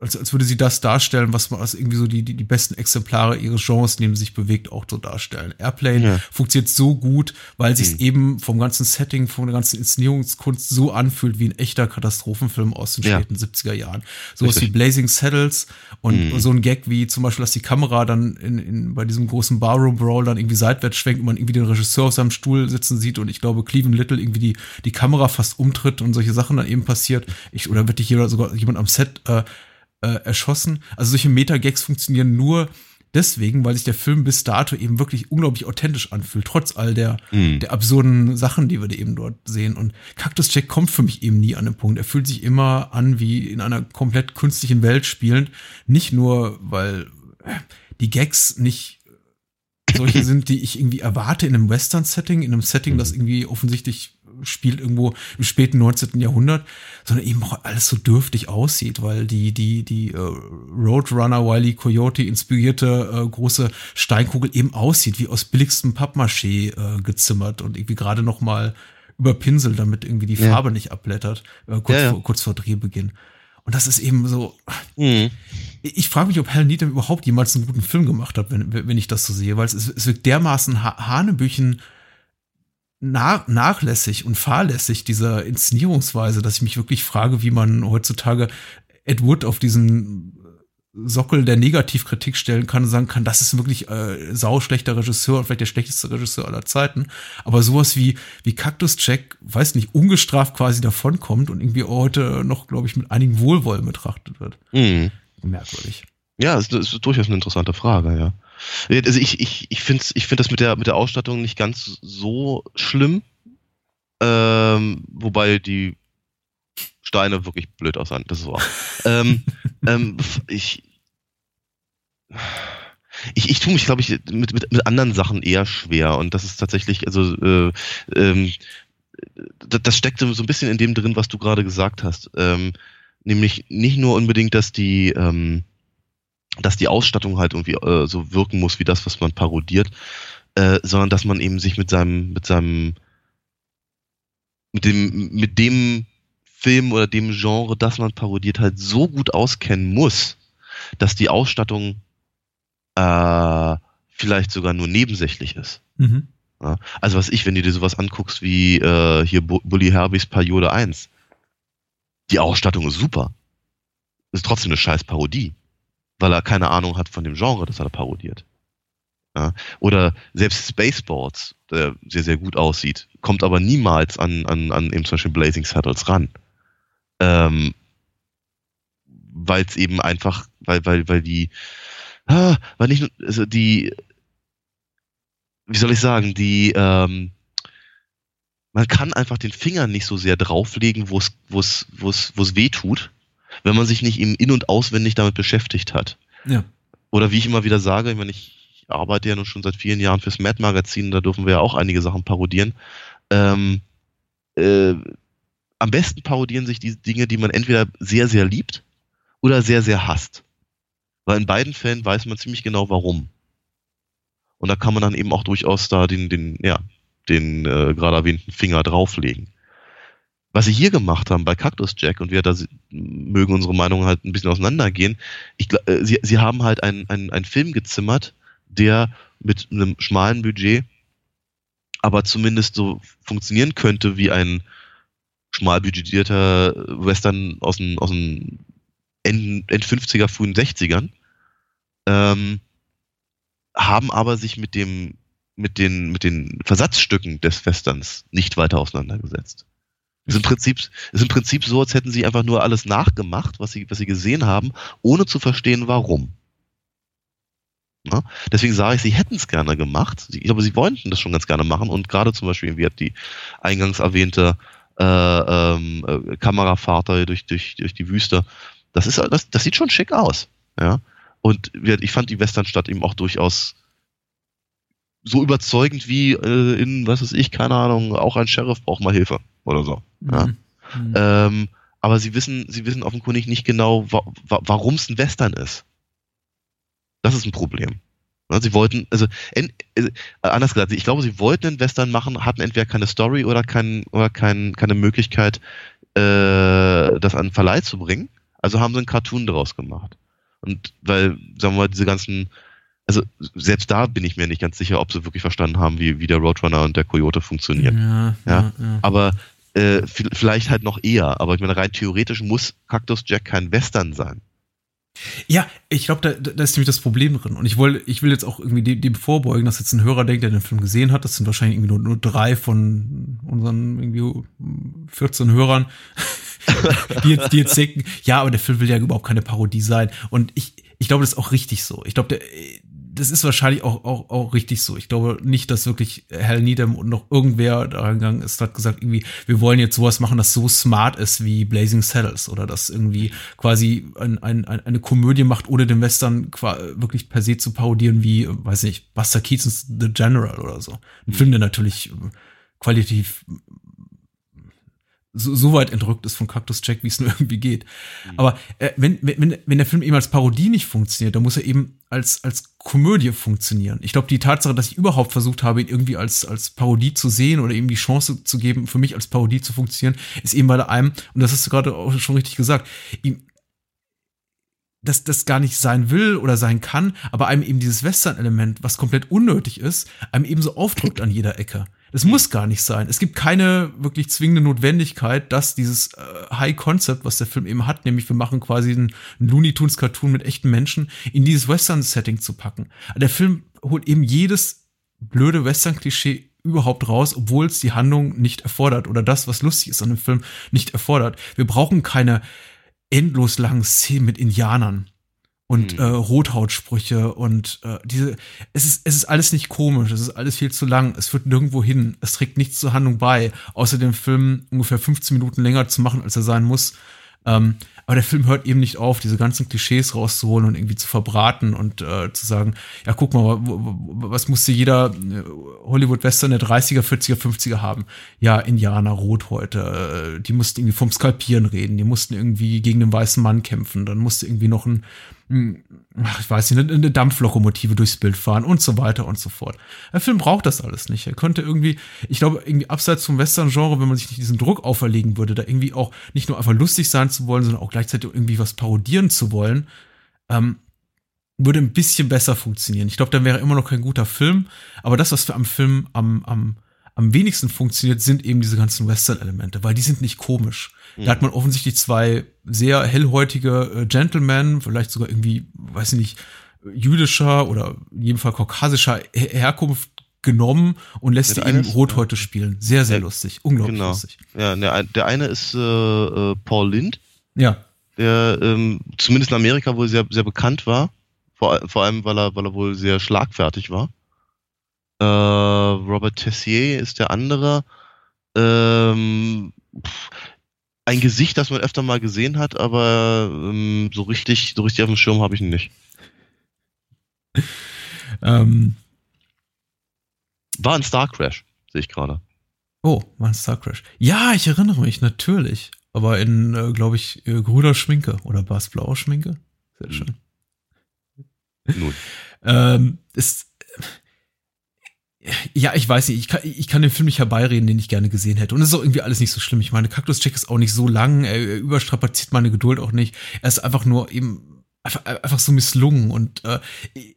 als, als würde sie das darstellen, was man als irgendwie so die, die, die besten Exemplare ihres Genres, sie sich bewegt, auch so darstellen. Airplane Ja. funktioniert so gut, weil sich Mhm. eben vom ganzen Setting, von der ganzen Inszenierungskunst so anfühlt wie ein echter Katastrophenfilm aus den Ja. späten 70er Jahren. Sowas Richtig. wie Blazing Saddles und Mhm. so ein Gag wie zum Beispiel, dass die Kamera dann in, in, bei diesem großen Barroom Brawl dann irgendwie seitwärts schwenkt und man irgendwie den Regisseur auf seinem Stuhl sitzen sieht und ich glaube, Cleveland Little irgendwie die, die Kamera fast umtritt und solche Sachen dann eben passiert. Ich, oder wird dich jeder sogar jemand am Set äh, äh, erschossen. Also solche Meta-Gags funktionieren nur deswegen, weil sich der Film bis dato eben wirklich unglaublich authentisch anfühlt, trotz all der, Mhm. der absurden Sachen, die wir da eben dort sehen. Und Cactus Jack kommt für mich eben nie an den Punkt. Er fühlt sich immer an wie in einer komplett künstlichen Welt spielend. Nicht nur, weil äh, die Gags nicht solche [CLEARS THROAT] sind, die ich irgendwie erwarte in einem Western-Setting, in einem Setting, das irgendwie offensichtlich spielt irgendwo im späten 19. Jahrhundert, sondern eben auch alles so dürftig aussieht, weil die, die, die äh, Roadrunner Wiley Coyote inspirierte äh, große Steinkugel eben aussieht, wie aus billigstem Pappmaché äh, gezimmert und irgendwie gerade noch mal überpinselt, damit irgendwie die Ja. Farbe nicht abblättert, äh, kurz, Ja, ja. Vor, kurz vor Drehbeginn. Und das ist eben so, Mhm. ich frage mich, ob Hal Needham überhaupt jemals einen guten Film gemacht hat, wenn, wenn ich das so sehe, weil es, es wirkt dermaßen ha Hanebüchen nach, nachlässig und fahrlässig dieser Inszenierungsweise, dass ich mich wirklich frage, wie man heutzutage Ed Wood auf diesen Sockel der Negativkritik stellen kann und sagen kann, das ist wirklich äh, sauschlechter Regisseur und vielleicht der schlechteste Regisseur aller Zeiten. Aber sowas wie, wie Cactus Jack, weiß nicht, ungestraft quasi davonkommt und irgendwie heute noch, glaube ich, mit einigen Wohlwollen betrachtet wird. Mhm. Merkwürdig. Ja, das ist, ist durchaus eine interessante Frage, ja. Also ich, ich, ich finde ich find das mit der, mit der Ausstattung nicht ganz so schlimm. Ähm, wobei die Steine wirklich blöd aussahen, das ist wahr. ähm, [LAUGHS] ähm, ich, ich, ich tue mich, glaube ich, mit, mit, mit anderen Sachen eher schwer. Und das ist tatsächlich, also äh, ähm, das steckt so ein bisschen in dem drin, was du gerade gesagt hast. Ähm, nämlich nicht nur unbedingt, dass die, ähm, dass die Ausstattung halt irgendwie äh, so wirken muss wie das, was man parodiert, äh, sondern dass man eben sich mit seinem, mit seinem, mit dem, mit dem Film oder dem Genre, das man parodiert, halt so gut auskennen muss, dass die Ausstattung äh, vielleicht sogar nur nebensächlich ist. Mhm. Ja, also was ich, wenn du dir sowas anguckst wie äh, hier Bully Herbies Periode 1, die Ausstattung ist super. Ist trotzdem eine scheiß Parodie, weil er keine Ahnung hat von dem Genre, das er parodiert. Ja, oder selbst Spaceballs, der sehr, sehr gut aussieht, kommt aber niemals an, an, an eben zum Beispiel Blazing Saddles ran. Ähm, weil es eben einfach, weil, weil, weil die, ah, weil nicht nur, also die, wie soll ich sagen, die, ähm, man kann einfach den Finger nicht so sehr drauflegen, wo es, wo es, wo es, wo es weh tut, wenn man sich nicht eben in- und auswendig damit beschäftigt hat. Ja. Oder wie ich immer wieder sage, ich meine, ich arbeite ja nun schon seit vielen Jahren fürs Mad Magazin, da dürfen wir ja auch einige Sachen parodieren. Ähm, äh, am besten parodieren sich die Dinge, die man entweder sehr, sehr liebt oder sehr, sehr hasst. Weil in beiden Fällen weiß man ziemlich genau warum. Und da kann man dann eben auch durchaus da den, den, ja, den äh, gerade erwähnten Finger drauflegen. Was sie hier gemacht haben bei Cactus Jack, und wir da mögen unsere Meinungen halt ein bisschen auseinandergehen, ich, äh, sie, sie haben halt einen ein Film gezimmert, der mit einem schmalen Budget aber zumindest so funktionieren könnte wie ein schmal budgetierter Western aus den, aus den End, End 50er, frühen 60ern. Ähm, haben aber sich mit dem mit den mit den Versatzstücken des Westerns nicht weiter auseinandergesetzt. Ist im Prinzip ist im Prinzip so, als hätten sie einfach nur alles nachgemacht, was sie was sie gesehen haben, ohne zu verstehen, warum. Na? Deswegen sage ich, sie hätten es gerne gemacht. Ich glaube, sie wollten das schon ganz gerne machen und gerade zum Beispiel, wie hat die eingangs erwähnte äh, ähm, äh, Kamerafahrt durch, durch, durch die Wüste, das ist das, das sieht schon schick aus. Ja. Und ich fand die Westernstadt eben auch durchaus so überzeugend wie äh, in, was weiß ich, keine Ahnung, auch ein Sheriff braucht mal Hilfe oder so. Ja. Mhm. Ähm, aber sie wissen, sie wissen offenkundig nicht genau, wa wa warum es ein Western ist. Das ist ein Problem. Sie wollten, also äh, anders gesagt, ich glaube, sie wollten einen Western machen, hatten entweder keine Story oder, kein, oder kein, keine Möglichkeit, äh, das an den Verleih zu bringen. Also haben sie einen Cartoon daraus gemacht. Und weil, sagen wir mal, diese ganzen, also selbst da bin ich mir nicht ganz sicher, ob sie wirklich verstanden haben, wie, wie der Roadrunner und der Coyote funktionieren. Ja, ja, ja. Aber äh, vielleicht halt noch eher. Aber ich meine, rein theoretisch muss Cactus Jack kein Western sein. Ja, ich glaube, da, da ist nämlich das Problem drin. Und ich will, ich will jetzt auch irgendwie dem, dem vorbeugen, dass jetzt ein Hörer denkt, der den Film gesehen hat. Das sind wahrscheinlich irgendwie nur, nur drei von unseren irgendwie 14 Hörern, [LAUGHS] die, jetzt, die jetzt denken, ja, aber der Film will ja überhaupt keine Parodie sein. Und ich, ich glaube, das ist auch richtig so. Ich glaube, das ist wahrscheinlich auch, auch, auch richtig so. Ich glaube nicht, dass wirklich Hal Needham und noch irgendwer da gegangen ist, hat gesagt, irgendwie, wir wollen jetzt sowas machen, das so smart ist wie Blazing Saddles oder das irgendwie quasi ein, ein, eine Komödie macht, ohne den Western wirklich per se zu parodieren wie, weiß nicht, Buster Keatons The General oder so. Ein mhm. Film, der natürlich qualitativ so, so weit entrückt ist von Cactus Jack, wie es nur [LAUGHS] irgendwie geht. Mhm. Aber äh, wenn, wenn, wenn der Film eben als Parodie nicht funktioniert, dann muss er eben als, als Komödie funktionieren. Ich glaube, die Tatsache, dass ich überhaupt versucht habe, ihn irgendwie als, als Parodie zu sehen oder ihm die Chance zu geben, für mich als Parodie zu funktionieren, ist eben, er einem, und das hast du gerade auch schon richtig gesagt, ihm, dass das gar nicht sein will oder sein kann, aber einem eben dieses Western-Element, was komplett unnötig ist, einem eben so aufdrückt an jeder Ecke. Das muss gar nicht sein. Es gibt keine wirklich zwingende Notwendigkeit, dass dieses äh, High Concept, was der Film eben hat, nämlich wir machen quasi einen, einen Looney Tunes Cartoon mit echten Menschen, in dieses Western Setting zu packen. Der Film holt eben jedes blöde Western Klischee überhaupt raus, obwohl es die Handlung nicht erfordert oder das, was lustig ist an dem Film, nicht erfordert. Wir brauchen keine endlos langen Szenen mit Indianern und mhm. äh, Rothautsprüche und äh, diese es ist es ist alles nicht komisch, es ist alles viel zu lang, es führt nirgendwo hin, es trägt nichts zur Handlung bei, außer dem Film ungefähr 15 Minuten länger zu machen, als er sein muss. Ähm, aber der Film hört eben nicht auf, diese ganzen Klischees rauszuholen und irgendwie zu verbraten und äh, zu sagen, ja, guck mal, was musste jeder äh, Hollywood-Western der 30er, 40er, 50er haben? Ja, Indianer, Rothäute, äh, die mussten irgendwie vom Skalpieren reden, die mussten irgendwie gegen den weißen Mann kämpfen, dann musste irgendwie noch ein ich weiß nicht, eine Dampflokomotive durchs Bild fahren und so weiter und so fort. Der Film braucht das alles nicht. Er könnte irgendwie, ich glaube, irgendwie abseits vom Western-Genre, wenn man sich nicht diesen Druck auferlegen würde, da irgendwie auch nicht nur einfach lustig sein zu wollen, sondern auch gleichzeitig irgendwie was parodieren zu wollen, ähm, würde ein bisschen besser funktionieren. Ich glaube, dann wäre immer noch kein guter Film, aber das, was für am Film am, am, am wenigsten funktioniert, sind eben diese ganzen Western-Elemente, weil die sind nicht komisch. Mhm. Da hat man offensichtlich zwei sehr hellhäutige äh, Gentlemen, vielleicht sogar irgendwie, weiß ich nicht, jüdischer oder in jedem Fall kaukasischer Her Herkunft genommen und lässt die eben Rothäute ja. spielen. Sehr, sehr ja, lustig. Unglaublich genau. lustig. Ja, der, der eine ist äh, äh, Paul Lind. Ja. Der ähm, zumindest in Amerika wohl sehr, sehr bekannt war. Vor, vor allem, weil er, weil er wohl sehr schlagfertig war. Äh, Robert Tessier ist der andere. Ähm, ein Gesicht, das man öfter mal gesehen hat, aber ähm, so richtig, so richtig auf dem Schirm habe ich ihn nicht. [LAUGHS] Ähm, war ein Star Crash, sehe ich gerade. Oh, war ein Star Crash. Ja, ich erinnere mich, natürlich. Aber in, äh, glaube ich, äh, grüner Schminke oder blaue Schminke? Sehr hm. schön. Nun. ähm, ist, ja, ich weiß nicht, ich kann, ich kann den Film nicht herbeireden, den ich gerne gesehen hätte. Und es ist auch irgendwie alles nicht so schlimm. Ich meine, Cactus Jack ist auch nicht so lang, er, er überstrapaziert meine Geduld auch nicht. Er ist einfach nur eben einfach, einfach so misslungen. Und äh,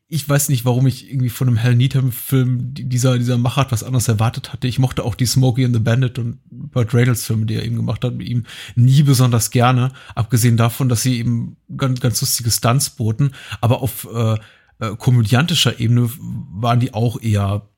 ich weiß nicht, warum ich irgendwie von einem Hell Needham-Film dieser, dieser Machart was anderes erwartet hatte. Ich mochte auch die Smokey and the Bandit und Burt Reynolds-Filme, die er eben gemacht hat, mit ihm nie besonders gerne. Abgesehen davon, dass sie eben ganz, ganz lustige Stunts boten. Aber auf äh, äh, komödiantischer Ebene waren die auch eher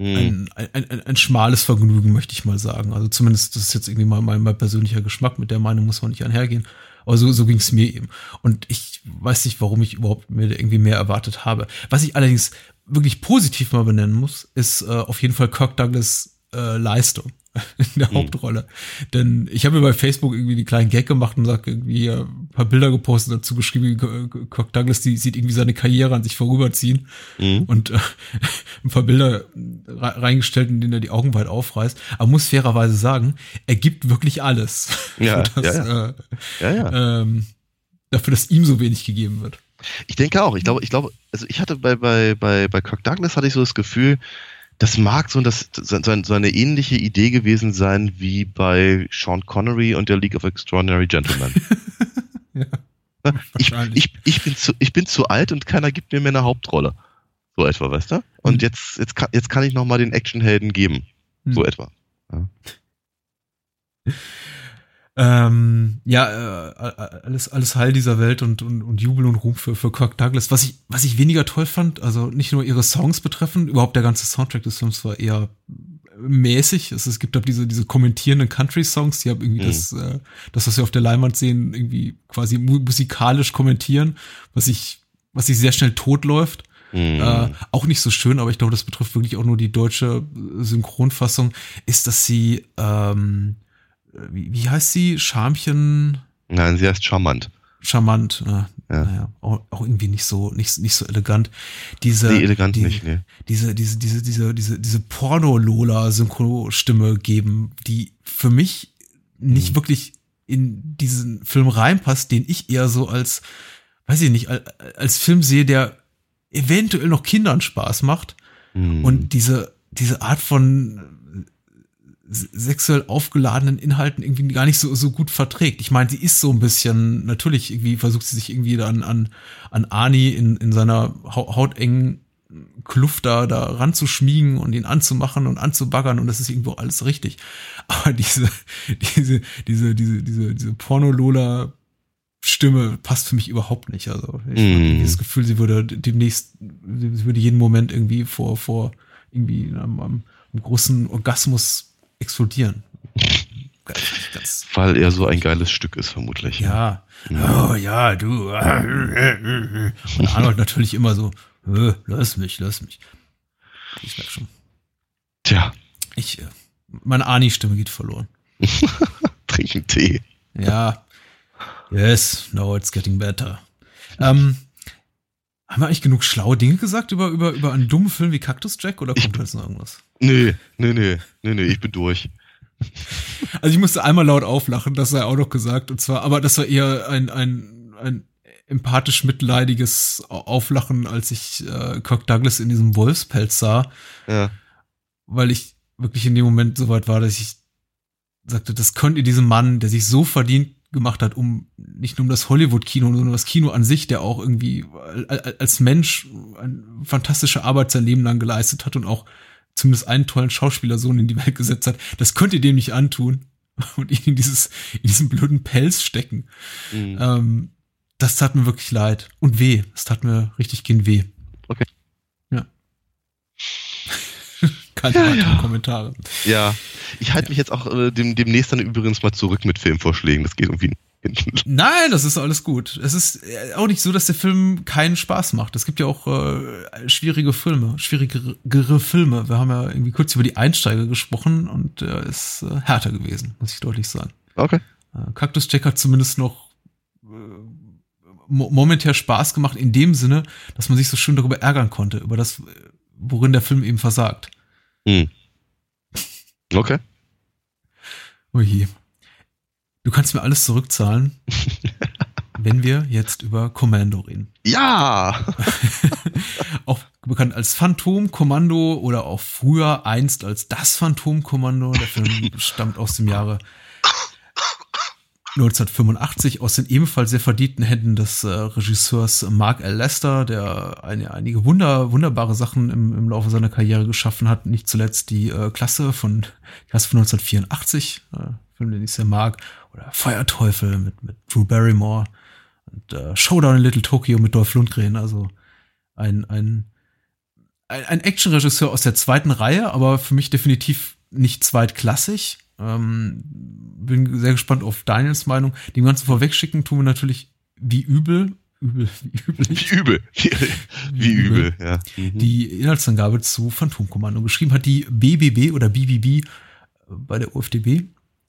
ein, ein, ein, ein, schmales Vergnügen, möchte ich mal sagen. Also zumindest, das ist jetzt irgendwie mal mein, mein persönlicher Geschmack, mit der Meinung muss man nicht einhergehen. Aber so, so ging es mir eben. Und ich weiß nicht, warum ich überhaupt mir irgendwie mehr erwartet habe. Was ich allerdings wirklich positiv mal benennen muss, ist äh, auf jeden Fall Kirk Douglas äh, Leistung [LAUGHS] in der mhm. Hauptrolle. Denn ich habe mir bei Facebook irgendwie die kleinen Gag gemacht und sag irgendwie ein paar Bilder gepostet dazu geschrieben, Kirk Douglas, die sieht irgendwie seine Karriere an sich vorüberziehen mhm. und äh, [LAUGHS] ein paar Bilder reingestellt, in denen er die Augen weit aufreißt. Aber muss fairerweise sagen, er gibt wirklich alles. [LAUGHS] Ja, das, ja, ja. Äh, ja. Ähm, dafür, dass ihm so wenig gegeben wird. Ich denke auch. Ich glaube, ich glaube, also ich hatte bei, bei, bei, bei Kirk Douglas hatte ich so das Gefühl, das mag so, das, so, so eine ähnliche Idee gewesen sein wie bei Sean Connery und der League of Extraordinary Gentlemen. [LAUGHS] ja, ich, ich, ich, bin zu, ich bin zu alt und keiner gibt mir mehr eine Hauptrolle. So etwa, weißt du? Und mhm. jetzt, jetzt, kann, jetzt kann ich nochmal den Actionhelden geben. Mhm. So etwa. Ja. Ähm, ja, äh, alles, alles Heil dieser Welt und, und, und Jubel und Ruhm für, für Kirk Douglas. Was ich, was ich weniger toll fand, also nicht nur ihre Songs betreffend, überhaupt der ganze Soundtrack des Films war eher mäßig. Es, es gibt auch diese, diese kommentierenden Country-Songs, die haben irgendwie mhm. das, äh, das, was wir auf der Leinwand sehen, irgendwie quasi musikalisch kommentieren, was ich, was sich sehr schnell totläuft. Mhm. Äh, auch nicht so schön, aber ich glaube, das betrifft wirklich auch nur die deutsche Synchronfassung, ist, dass sie ähm, wie, wie heißt sie? Schamchen? Nein, sie heißt charmant. Charmant, äh, ja. naja, auch, auch, irgendwie nicht so, nicht, nicht so elegant. Diese, nee, elegant die, nicht, nee. Diese, diese, diese, diese, diese, diese Porno-Lola-Synchro-Stimme geben, die für mich nicht mhm. wirklich in diesen Film reinpasst, den ich eher so als, weiß ich nicht, als Film sehe, der eventuell noch Kindern Spaß macht. Mhm. Und diese, diese Art von sexuell aufgeladenen Inhalten irgendwie gar nicht so, so gut verträgt. Ich meine, sie ist so ein bisschen, natürlich irgendwie versucht sie sich irgendwie an, an, an Ani in, in seiner hautengen Kluft da, da ranzuschmiegen und ihn anzumachen und anzubaggern und das ist irgendwo alles richtig. [LAUGHS] Aber diese, diese, diese, diese, diese, diese Pornolola Stimme passt für mich überhaupt nicht. Also ich mm. habe das Gefühl, sie würde demnächst, sie würde jeden Moment irgendwie vor, vor irgendwie einem, einem großen Orgasmus explodieren. Ganz Weil er so ein geiles Stück ist, vermutlich. Ja. ja. Oh ja, du. Und Arnold natürlich immer so, lass mich, lass mich. Ich merke schon. Tja. Ich, äh, meine Ani-Stimme geht verloren. [LAUGHS] Trinken Tee. Ja. Yes, no, it's getting better. Ähm, haben wir eigentlich genug schlaue Dinge gesagt über, über, über einen dummen Film wie Cactus Jack oder kommt jetzt noch irgendwas? Nee, nee, nee, nee, nee, ich bin durch. Also ich musste einmal laut auflachen, das sei auch noch gesagt. Und zwar, aber das war eher ein, ein, ein empathisch mitleidiges Auflachen, als ich äh, Kirk Douglas in diesem Wolfspelz sah. Ja. Weil ich wirklich in dem Moment so weit war, dass ich sagte, das könnt ihr diesem Mann, der sich so verdient gemacht hat, um nicht nur um das Hollywood-Kino, sondern das Kino an sich, der auch irgendwie als Mensch eine fantastische Arbeit sein Leben lang geleistet hat und auch zumindest einen tollen Schauspielersohn in die Welt gesetzt hat, das könnt ihr dem nicht antun [LAUGHS] und ihn in dieses, in diesen blöden Pelz stecken. Mhm. Ähm, das tat mir wirklich leid. Und weh. Es tat mir richtig gehen weh. Okay. Ja. Keine ja, weiteren ja. Kommentare. Ja. Ich halte ja. mich jetzt auch äh, dem, demnächst dann übrigens mal zurück mit Filmvorschlägen. Das geht irgendwie Nein, das ist alles gut. Es ist äh, auch nicht so, dass der Film keinen Spaß macht. Es gibt ja auch äh, schwierige Filme, schwierigere Filme. Wir haben ja irgendwie kurz über die Einsteiger gesprochen und er äh, ist äh, härter gewesen, muss ich deutlich sagen. Okay. Äh, Cactus Jack hat zumindest noch äh, momentär Spaß gemacht in dem Sinne, dass man sich so schön darüber ärgern konnte, über das, worin der Film eben versagt. Hm. Okay. Oh je. Du kannst mir alles zurückzahlen, [LAUGHS] wenn wir jetzt über Commando reden. Ja! [LAUGHS] auch bekannt als Phantom Kommando oder auch früher einst als das Phantom Kommando. Der Film [LAUGHS] stammt aus dem Jahre 1985 aus den ebenfalls sehr verdienten Händen des äh, Regisseurs Mark L. Lester, der eine, einige wunder, wunderbare Sachen im, im Laufe seiner Karriere geschaffen hat. Nicht zuletzt die äh, Klasse von Klasse von 1984, äh, Film, den ich sehr mag, oder Feuerteufel mit, mit Drew Barrymore und äh, Showdown in Little Tokyo mit Dolph Lundgren. Also ein, ein, ein, ein Actionregisseur aus der zweiten Reihe, aber für mich definitiv nicht zweitklassig. Ähm, bin sehr gespannt auf Daniels Meinung. Dem Ganzen vorwegschicken tun wir natürlich wie übel. Übel, wie [LAUGHS] üblich. Wie übel. Wie, [LAUGHS] wie übel, ja. Mhm. Die Inhaltsangabe zu Phantomkommando geschrieben hat die BBB oder BBB bei der UFDB.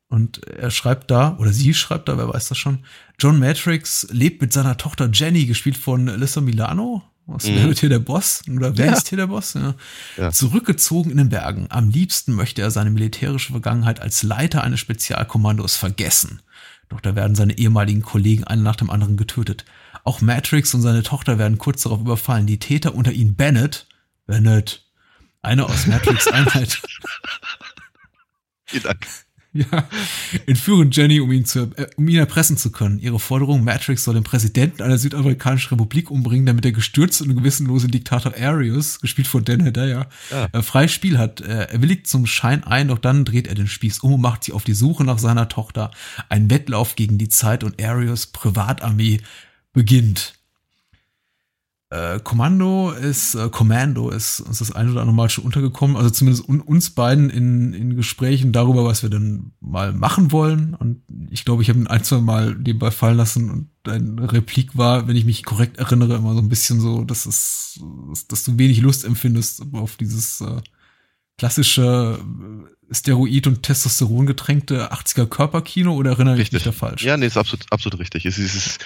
Und er schreibt da, oder sie schreibt da, wer weiß das schon, John Matrix lebt mit seiner Tochter Jenny, gespielt von Alyssa Milano. Was mhm. wer hier der Boss? Oder wer ja. ist hier der Boss? Ja. ja. Zurückgezogen in den Bergen. Am liebsten möchte er seine militärische Vergangenheit als Leiter eines Spezialkommandos vergessen. Doch da werden seine ehemaligen Kollegen einer nach dem anderen getötet. Auch Matrix und seine Tochter werden kurz darauf überfallen. Die Täter unter ihnen Bennett, Bennett, eine aus Matrix Einheit. [LAUGHS] Vielen Dank ja, entführen Jenny, um ihn, zu, äh, um ihn erpressen zu können. Ihre Forderung, Matrix soll den Präsidenten einer südamerikanischen Republik umbringen, damit der gestürzte und gewissenlose Diktator Arius, gespielt von Dan Hedaya, ja. äh, freies Spiel hat. Äh, er willigt zum Schein ein, doch dann dreht er den Spieß um und macht sich auf die Suche nach seiner Tochter. Ein Wettlauf gegen die Zeit und Arius Privatarmee beginnt. Äh, Kommando ist, äh, Commando ist uns das ein oder andere Mal schon untergekommen, also zumindest un, uns beiden in, in Gesprächen darüber, was wir denn mal machen wollen. Und ich glaube, ich habe ihn ein, zwei Mal nebenbei fallen lassen und dein Replik war, wenn ich mich korrekt erinnere, immer so ein bisschen so, dass es, dass du wenig Lust empfindest auf dieses äh, klassische äh, Steroid- und Testosteron getränkte 80er Körperkino oder erinnere richtig. ich mich da falsch? Ja, nee, ist absolut, absolut richtig. Es ist, es ist,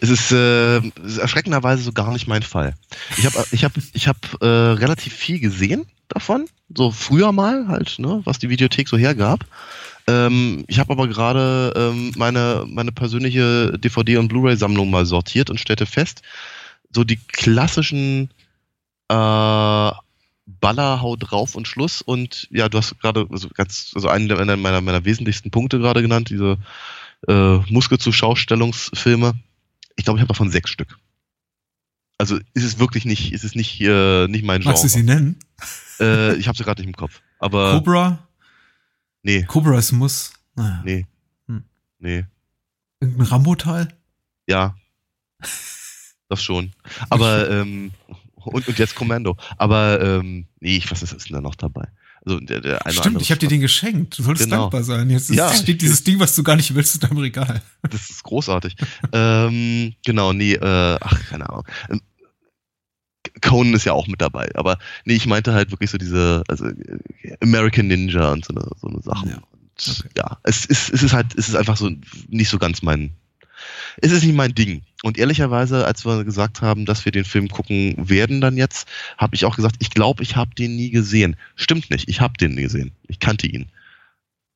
es ist, äh, es ist erschreckenderweise so gar nicht mein Fall. Ich habe ich hab, ich hab, äh, relativ viel gesehen davon, so früher mal halt, ne, was die Videothek so hergab. Ähm, ich habe aber gerade ähm, meine, meine persönliche DVD- und Blu-ray-Sammlung mal sortiert und stellte fest, so die klassischen äh, Baller, hau drauf und Schluss. Und ja, du hast gerade also ganz, also einen meiner, meiner wesentlichsten Punkte gerade genannt, diese äh, Muskelzuschaustellungsfilme. Ich glaube, ich habe davon sechs Stück. Also ist es wirklich nicht, ist es nicht, äh, nicht mein Genre. Magst du sie nennen? Äh, ich habe sie gerade nicht im Kopf. Aber Cobra? Nee. Cobra ist Muss? Naja. Nee. Hm. Nee. Irgendein Rambo-Teil? Ja. Das schon. Aber ähm, und, und jetzt Commando. Aber ähm, nee, ich, was ist, ist denn da noch dabei? Also der, der Stimmt, ich habe dir den geschenkt. Du solltest genau. dankbar sein. Jetzt ist, ja. steht dieses Ding, was du gar nicht willst, in deinem Regal. Das ist großartig. ähm, genau, nee, äh, ach, keine Ahnung. Ähm, Conan ist ja auch mit dabei, aber nee, ich meinte halt wirklich so diese, also American Ninja und so eine, so eine Sachen. Ja, okay. ja es, ist, es ist halt, es ist einfach so nicht so ganz mein, es ist nicht mein Ding. Und ehrlicherweise, als wir gesagt haben, dass wir den Film gucken werden dann jetzt, habe ich auch gesagt, ich glaube, ich habe den nie gesehen. Stimmt nicht, ich habe den nie gesehen. Ich kannte ihn.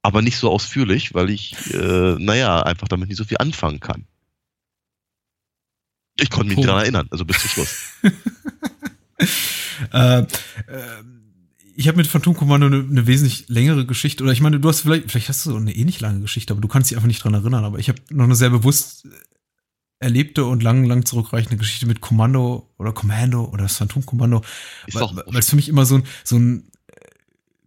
Aber nicht so ausführlich, weil ich, äh, naja, einfach damit nicht so viel anfangen kann. Ich konnte mich daran erinnern, also bis zum Schluss. [LAUGHS] äh, äh, ich habe mit Phantom Commando eine, eine wesentlich längere Geschichte, oder ich meine, du hast vielleicht, vielleicht hast du so eine ähnlich lange Geschichte, aber du kannst dich einfach nicht dran erinnern. Aber ich habe noch eine sehr bewusst erlebte und lang, lang zurückreichende Geschichte mit Kommando oder Commando oder das Phantom Kommando, weil es für mich immer so ein, so ein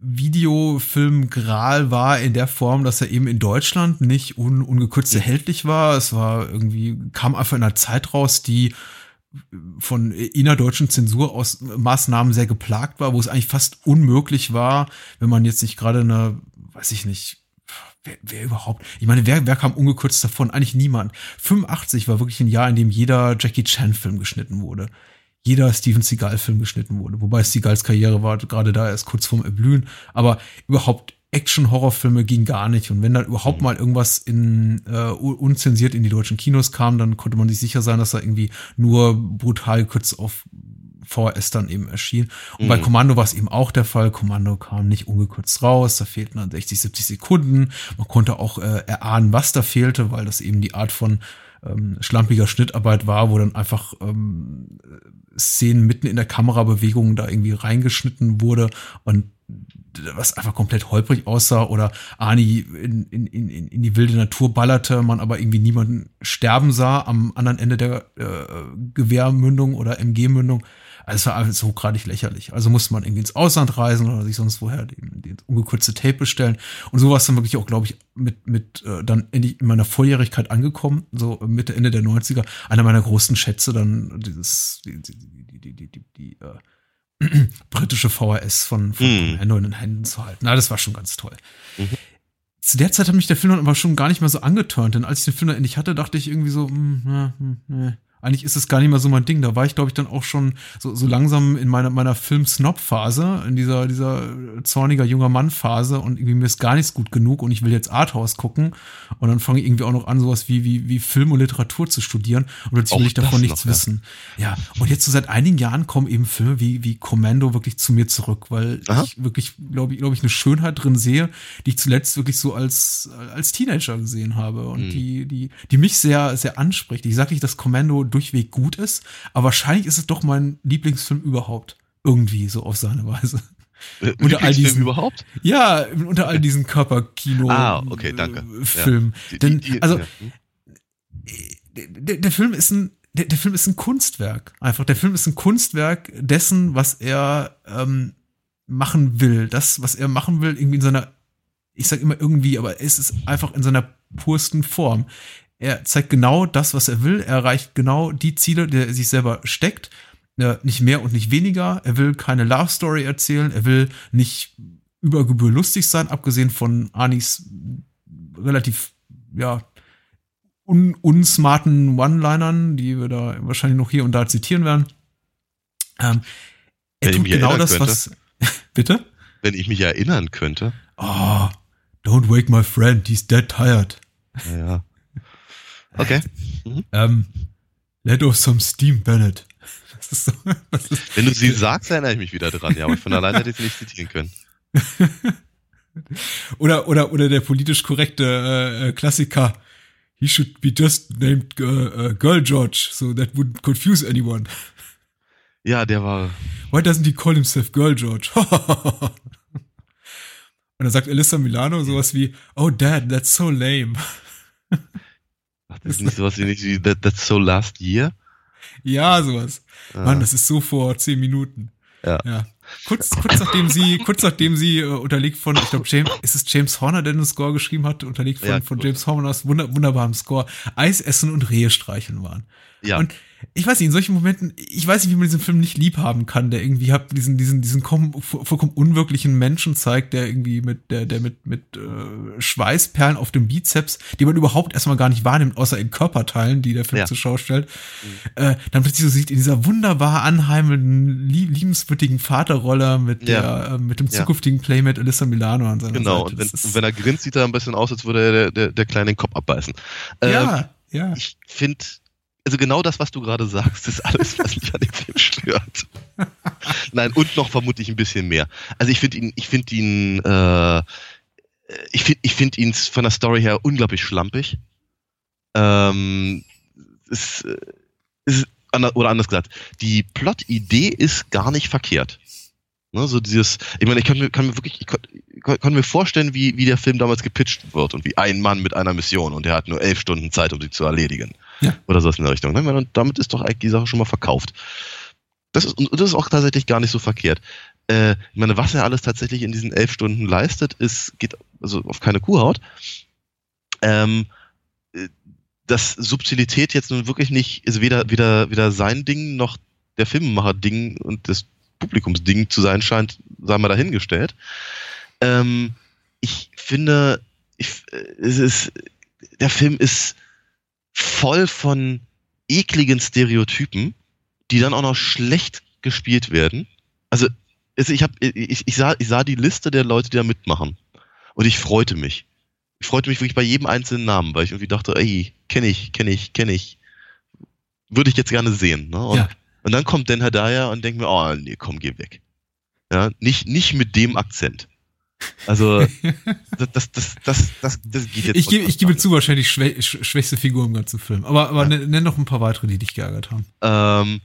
Videofilm Gral war in der Form, dass er eben in Deutschland nicht un, ungekürzt erhältlich war. Es war irgendwie, kam einfach in einer Zeit raus, die von innerdeutschen Zensurmaßnahmen sehr geplagt war, wo es eigentlich fast unmöglich war, wenn man jetzt nicht gerade eine, weiß ich nicht, wer, wer überhaupt, ich meine, wer, wer kam ungekürzt davon? Eigentlich niemand. 85 war wirklich ein Jahr, in dem jeder Jackie Chan Film geschnitten wurde. Jeder Steven Seagal Film geschnitten wurde. Wobei Seagals Karriere war gerade da erst kurz vorm Erblühen. Aber überhaupt Action-Horrorfilme ging gar nicht. Und wenn dann überhaupt mal irgendwas in äh, un- unzensiert in die deutschen Kinos kam, dann konnte man sich sicher sein, dass da irgendwie nur brutal kurz auf VHS dann eben erschien. Und bei Mhm. Kommando war es eben auch der Fall. Kommando kam nicht ungekürzt raus, da fehlten dann 60, 70 Sekunden. Man konnte auch äh, erahnen, was da fehlte, weil das eben die Art von ähm, schlampiger Schnittarbeit war, wo dann einfach ähm, Szenen mitten in der Kamerabewegung da irgendwie reingeschnitten wurde und was einfach komplett holprig aussah oder Ani in, in, in, in die wilde Natur ballerte, man aber irgendwie niemanden sterben sah am anderen Ende der äh, Gewehrmündung oder MG-Mündung. Also es war einfach so hochgradig lächerlich. Also musste man irgendwie ins Ausland reisen oder sich sonst woher den, den ungekürzte Tape bestellen. Und so war es dann wirklich auch, glaube ich, mit, mit äh, dann endlich in meiner Volljährigkeit angekommen, so Mitte, Ende der 90er. Einer meiner großen Schätze dann dieses, die, die, die, die, die, die, die äh, [CLEARS THROAT] britische VHS von, von. Commando in den Händen zu halten. Na, das war schon ganz toll. Mhm. Zu der Zeit hat mich der Film dann aber schon gar nicht mehr so angeturnt, denn als ich den Film dann endlich hatte, dachte ich irgendwie so, hm, ja, hm, nee. Eigentlich ist es gar nicht mehr so mein Ding. Da war ich, glaube ich, dann auch schon so, so langsam in meiner, meiner Film-Snob-Phase, in dieser, dieser zorniger junger Mann-Phase und irgendwie mir ist gar nichts gut genug und ich will jetzt Arthouse gucken. Und dann fange ich irgendwie auch noch an, sowas wie, wie, wie Film und Literatur zu studieren und plötzlich will ich davon nichts noch, ja. wissen. Ja, und jetzt so seit einigen Jahren kommen eben Filme wie, wie Commando wirklich zu mir zurück, weil Aha. ich wirklich, glaube ich, glaube ich, eine Schönheit drin sehe, die ich zuletzt wirklich so als, als Teenager gesehen habe und Mhm. die, die, die mich sehr, sehr anspricht. Ich sage nicht, dass Commando durchweg gut ist, aber wahrscheinlich ist es doch mein Lieblingsfilm überhaupt. Irgendwie so auf seine Weise. Äh, Unter all diesen- überhaupt? Ja, unter all diesen Körperkino Ah, okay, danke. Filmen. Die- Denn, also, ja. Hm? der, der Film ist ein der, der Film ist ein Kunstwerk. Einfach, der Film ist ein Kunstwerk dessen, was er ähm, machen will. Das, was er machen will, irgendwie in seiner, ich sag immer irgendwie, aber es ist einfach in seiner pursten Form. Er zeigt genau das, was er will. Er erreicht genau die Ziele, die er sich selber steckt. Äh, nicht mehr und nicht weniger. Er will keine Love Story erzählen. Er will nicht über Gebühr lustig sein, abgesehen von Anis relativ, ja, un unsmarten One-Linern, die wir da wahrscheinlich noch hier und da zitieren werden. Ähm, er Wenn tut genau das, was. [LAUGHS] Bitte? Wenn ich mich erinnern könnte. Oh, don't wake my friend, he's dead tired. Ja. Okay. Ähm, let off some steam, Bennett. Das ist so, das ist, Wenn du sie sagst, erinnere ich mich wieder dran. Ja, aber von alleine hätte ich sie nicht zitieren können. [LAUGHS] oder, oder, oder der politisch korrekte äh, äh, Klassiker. He should be just named uh, uh, Girl George, so that wouldn't confuse anyone. Ja, der war. Why doesn't he call himself Girl George? [LAUGHS] Und dann sagt Alyssa Milano sowas wie, oh Dad, that's so lame. Ist nicht sowas wie nicht wie that, That's so last year. Ja, sowas. Ah. Mann, das ist so vor zehn Minuten. Ja. ja. Kurz, kurz nachdem sie, kurz nachdem sie äh, unterlegt von, ich glaube, James, ist es James Horner, der den Score geschrieben hat, unterlegt von, Ja, von. James Horners wunder, wunderbarem Score, Eis essen und Rehe streicheln waren. Ja. Und ich weiß nicht, in solchen Momenten, ich weiß nicht, wie man diesen Film nicht lieb haben kann, der irgendwie hat diesen, diesen, diesen kom- vollkommen unwirklichen Menschen zeigt, der irgendwie mit, der, der mit, mit äh, Schweißperlen auf dem Bizeps, die man überhaupt erstmal gar nicht wahrnimmt, außer in Körperteilen, die der Film Ja. zur Schau stellt, äh, dann plötzlich so sieht in dieser wunderbar anheimelnden, lie liebenswürdigen Vaterrolle mit Ja. der, äh, mit dem Ja. zukünftigen Playmate Alyssa Milano an seiner Genau, Seite. und wenn, er grinst, sieht er ein bisschen aus, als würde er der, der, der Kleine den Kopf abbeißen. Ähm, ja, Ja. ich finde, also genau das, was du gerade sagst, ist alles, was mich an dem Film stört. [LAUGHS] Nein, und noch vermutlich ein bisschen mehr. Also ich finde ihn, ich finde ihn, äh, ich finde ich find ihn von der Story her unglaublich schlampig. Ähm, es, es, oder anders gesagt, die Plot-Idee ist gar nicht verkehrt. Ne, so dieses, ich meine, ich kann mir, kann mir wirklich, ich kann, kann, kann mir vorstellen, wie, wie der Film damals gepitcht wird und wie ein Mann mit einer Mission und der hat nur elf Stunden Zeit, um sie zu erledigen. Ja. Oder sowas in der Richtung. Ne? Und damit ist doch eigentlich die Sache schon mal verkauft. Das ist, und das ist auch tatsächlich gar nicht so verkehrt. Äh, ich meine, was er alles tatsächlich in diesen elf Stunden leistet, ist, geht also auf keine Kuhhaut. Ähm, äh, dass Subtilität jetzt nun wirklich nicht, ist weder, weder, weder sein Ding noch der Filmemacher-Ding und das Publikumsding zu sein scheint, sei mal dahingestellt. Ähm, ich finde, ich, äh, es ist, der Film ist voll von ekligen Stereotypen, die dann auch noch schlecht gespielt werden. Also, also ich, hab, ich, ich, sah, ich sah die Liste der Leute, die da mitmachen. Und ich freute mich. Ich freute mich wirklich bei jedem einzelnen Namen, weil ich irgendwie dachte, ey, kenne ich, kenne ich, kenne ich. Würde ich jetzt gerne sehen. Ne? Und, Ja. und dann kommt Dan Hedaya und denkt mir, oh, nee, komm, geh weg. Ja, nicht, nicht mit dem Akzent. Also, [LAUGHS] das, das, das, das, geht jetzt. Ich gebe, ich gebe zu. wahrscheinlich schwä sch schwächste Figur im ganzen Film. Aber, aber nenn nenn noch ein paar weitere, die dich geärgert haben. Ähm,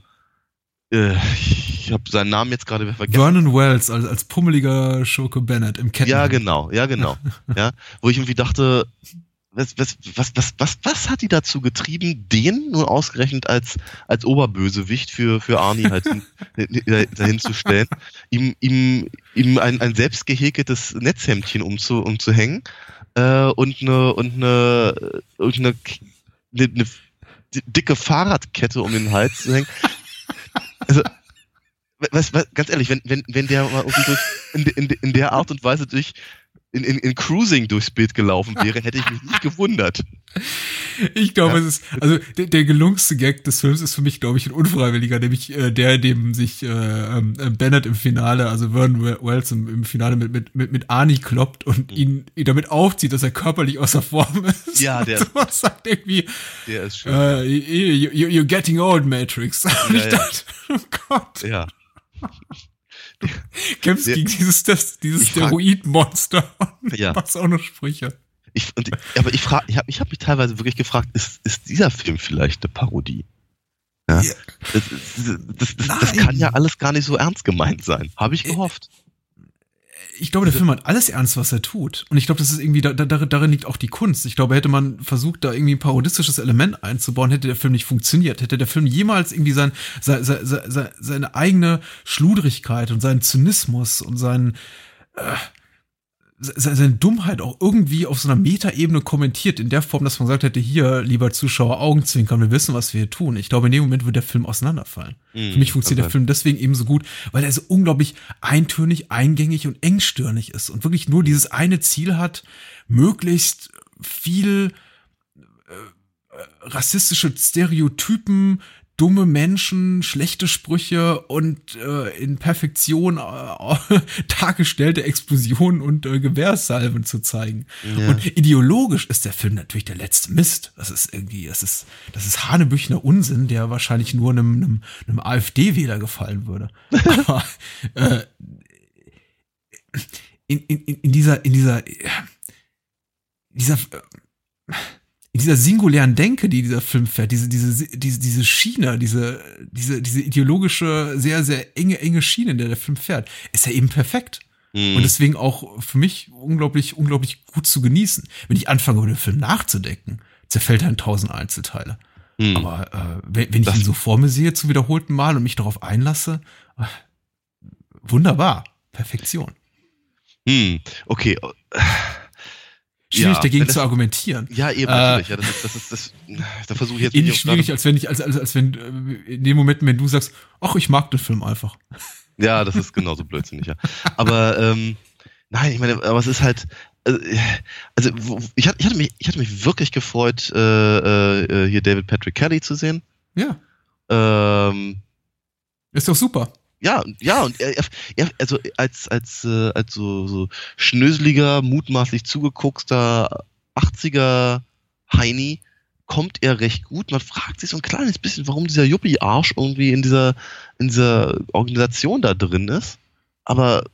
äh, ich habe seinen Namen jetzt gerade vergessen. Vernon Wells als, als pummeliger Schurke Bennett im Ketten. Ja, genau, ja, genau. [LAUGHS] ja, wo ich irgendwie dachte, was, was, was, was, was, was hat die dazu getrieben, den nun ausgerechnet als, als Oberbösewicht für, für Arnie halt hin, [LAUGHS] dahin zu stellen, ihm, ihm, ihm ein, ein selbst gehäkeltes Netzhemdchen umzu, umzuhängen äh, und eine, und eine, und eine, eine, eine dicke Fahrradkette um den Hals zu hängen. Also, was, was, ganz ehrlich, wenn, wenn, wenn der mal durch, in, in, in der Art und Weise durch in, in, in Cruising durchs Bild gelaufen wäre, hätte ich mich nicht gewundert. Ich glaube, Ja. es ist, also der, der gelungenste Gag des Films ist für mich, glaube ich, ein unfreiwilliger, nämlich äh, der, dem sich äh, ähm, äh, Bennett im Finale, also Vernon Wells im, im Finale mit, mit, mit, mit Arnie kloppt und ihn, ihn damit aufzieht, dass er körperlich außer Form ist. Ja, [LAUGHS] der- Und sowas sagt irgendwie, Der ist schön. äh, you, you, you're getting old, Matrix. [LAUGHS] Und Ja, ich ja. dachte, oh Gott, ja. Kämpfst gegen dieses, das, dieses Steroidmonster und [LAUGHS] Ja. machst auch noch Sprüche. Ich, und, aber ich frage, ich habe ich hab mich teilweise wirklich gefragt, ist, ist dieser Film vielleicht eine Parodie? Ja. Ja. Das, das, das, das, kann ja alles gar nicht so ernst gemeint sein. Habe ich gehofft. Ich glaube, der Film hat alles ernst, was er tut. Und ich glaube, das ist irgendwie, da, da, darin liegt auch die Kunst. Ich glaube, hätte man versucht, da irgendwie ein parodistisches Element einzubauen, hätte der Film nicht funktioniert. Hätte der Film jemals irgendwie sein, sein, sein, sein, seine eigene Schludrigkeit und seinen Zynismus und seinen, äh, seine Dummheit auch irgendwie auf so einer Metaebene kommentiert, in der Form, dass man gesagt hätte, hier, lieber Zuschauer, Augenzwinkern, wir wissen, was wir hier tun. Ich glaube, in dem Moment würde der Film auseinanderfallen. Mhm, Für mich funktioniert der kann Film deswegen eben so gut, weil er so unglaublich eintönig, eingängig und engstirnig ist und wirklich nur dieses eine Ziel hat, möglichst viel äh, äh, rassistische Stereotypen, dumme Menschen, schlechte Sprüche und äh, in Perfektion äh, [LAUGHS] dargestellte Explosionen und äh, Gewehrsalven zu zeigen. Ja. Und ideologisch ist der Film natürlich der letzte Mist. Das ist irgendwie, das ist, das ist Hanebüchner Unsinn, der wahrscheinlich nur einem, einem, einem AfD-Wähler gefallen würde. [LAUGHS] Aber äh, in, in, in dieser, in dieser, in dieser, in dieser singulären Denke, die dieser Film fährt, diese, diese, diese, diese Schiene, diese, diese, diese ideologische, sehr, sehr enge, enge Schiene, in der der Film fährt, ist ja eben perfekt. Mhm. Und deswegen auch für mich unglaublich, unglaublich gut zu genießen. Wenn ich anfange, über den Film nachzudenken, zerfällt er in tausend Einzelteile. Mhm. Aber äh, wenn, wenn ich Das- ihn so vor mir sehe zum wiederholten Mal und mich darauf einlasse, äh, wunderbar. Perfektion. Hm, okay. Schwierig Ja, dagegen das- zu argumentieren. Ja, eben, Äh, natürlich. Ja, das ist, das ist, das, da versuche ich jetzt Ähnlich auch schwierig, als wenn ich, als, als, als wenn, äh, in dem Moment, wenn du sagst, ach, ich mag den Film einfach. Ja, das ist genauso blödsinnig, ja. Aber ähm, nein, ich meine, aber es ist halt, also, äh, also ich, hatte, ich, hatte mich, ich hatte mich wirklich gefreut, äh, äh, hier David Patrick Kelly zu sehen. Ja, Ähm, ist doch super. Ja, ja, und er, er, also als, als, äh, als so, so schnöseliger, mutmaßlich zugeguckster 80er Heini kommt er recht gut. Man fragt sich so ein kleines bisschen, warum dieser Yuppie-Arsch irgendwie in dieser, in dieser Organisation da drin ist. Aber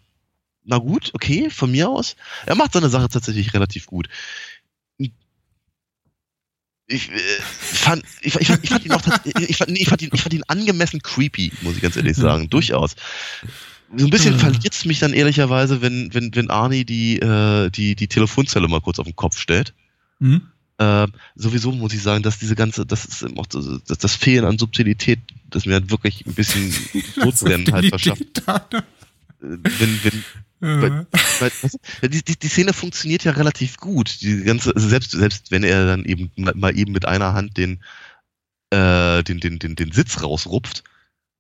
na gut, okay, von mir aus. Er macht seine Sache tatsächlich relativ gut. Ich, äh, fand, ich, ich, fand, ich fand ihn auch ich fand, ich, fand ihn, ich fand ihn angemessen creepy, muss ich ganz ehrlich sagen. Durchaus. So ein bisschen verliert es mich dann ehrlicherweise, wenn, wenn, wenn Arnie die, äh, die, die Telefonzelle mal kurz auf den Kopf stellt. Mhm. Äh, sowieso muss ich sagen, dass diese ganze, das ist auch das, das Fehlen an Subtilität, das mir halt wirklich ein bisschen [LAUGHS] Sodbrennen halt verschafft. Wenn, wenn, [LAUGHS] weil, weil, die, die, die Szene funktioniert ja relativ gut. Die ganze, also selbst, selbst wenn er dann eben mal eben mit einer Hand den, äh, den, den, den, den Sitz rausrupft.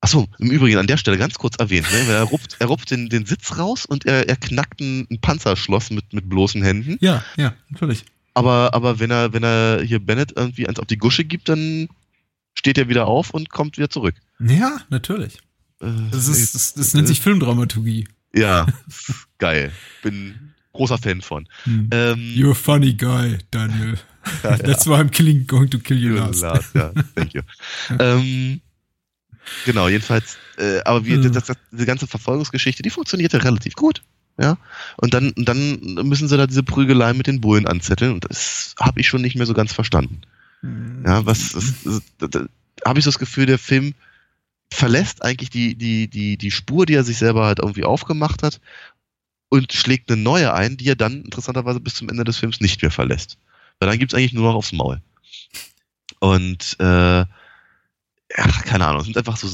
Achso, im Übrigen an der Stelle ganz kurz erwähnt, ne? Er rupft, er rupft den, den Sitz raus und er, er knackt ein, ein Panzerschloss mit, mit bloßen Händen. Ja, ja, natürlich. Aber, aber wenn er, wenn er hier Bennett irgendwie eins auf die Gusche gibt, dann steht er wieder auf und kommt wieder zurück. Ja, natürlich. Äh, das, ist, das, das nennt sich Filmdramaturgie. Ja, [LAUGHS] geil. Bin großer Fan von. Hm. Ähm, You're a funny guy, Daniel. [LAUGHS] Ja, That's why I'm killing, going to kill you last. last. Ja, thank you. [LAUGHS] ähm, genau, jedenfalls, äh, aber wie, das, das, diese ganze Verfolgungsgeschichte, die funktionierte relativ gut. Ja, und dann, dann müssen sie da diese Prügelei mit den Bullen anzetteln und das habe ich schon nicht mehr so ganz verstanden. Hm. Ja, was, das, das, das, habe ich so das Gefühl, der Film verlässt eigentlich die, die, die, die Spur, die er sich selber halt irgendwie aufgemacht hat und schlägt eine neue ein, die er dann interessanterweise bis zum Ende des Films nicht mehr verlässt. Weil dann gibt's eigentlich nur noch aufs Maul. Und äh, ach, keine Ahnung, es sind einfach so.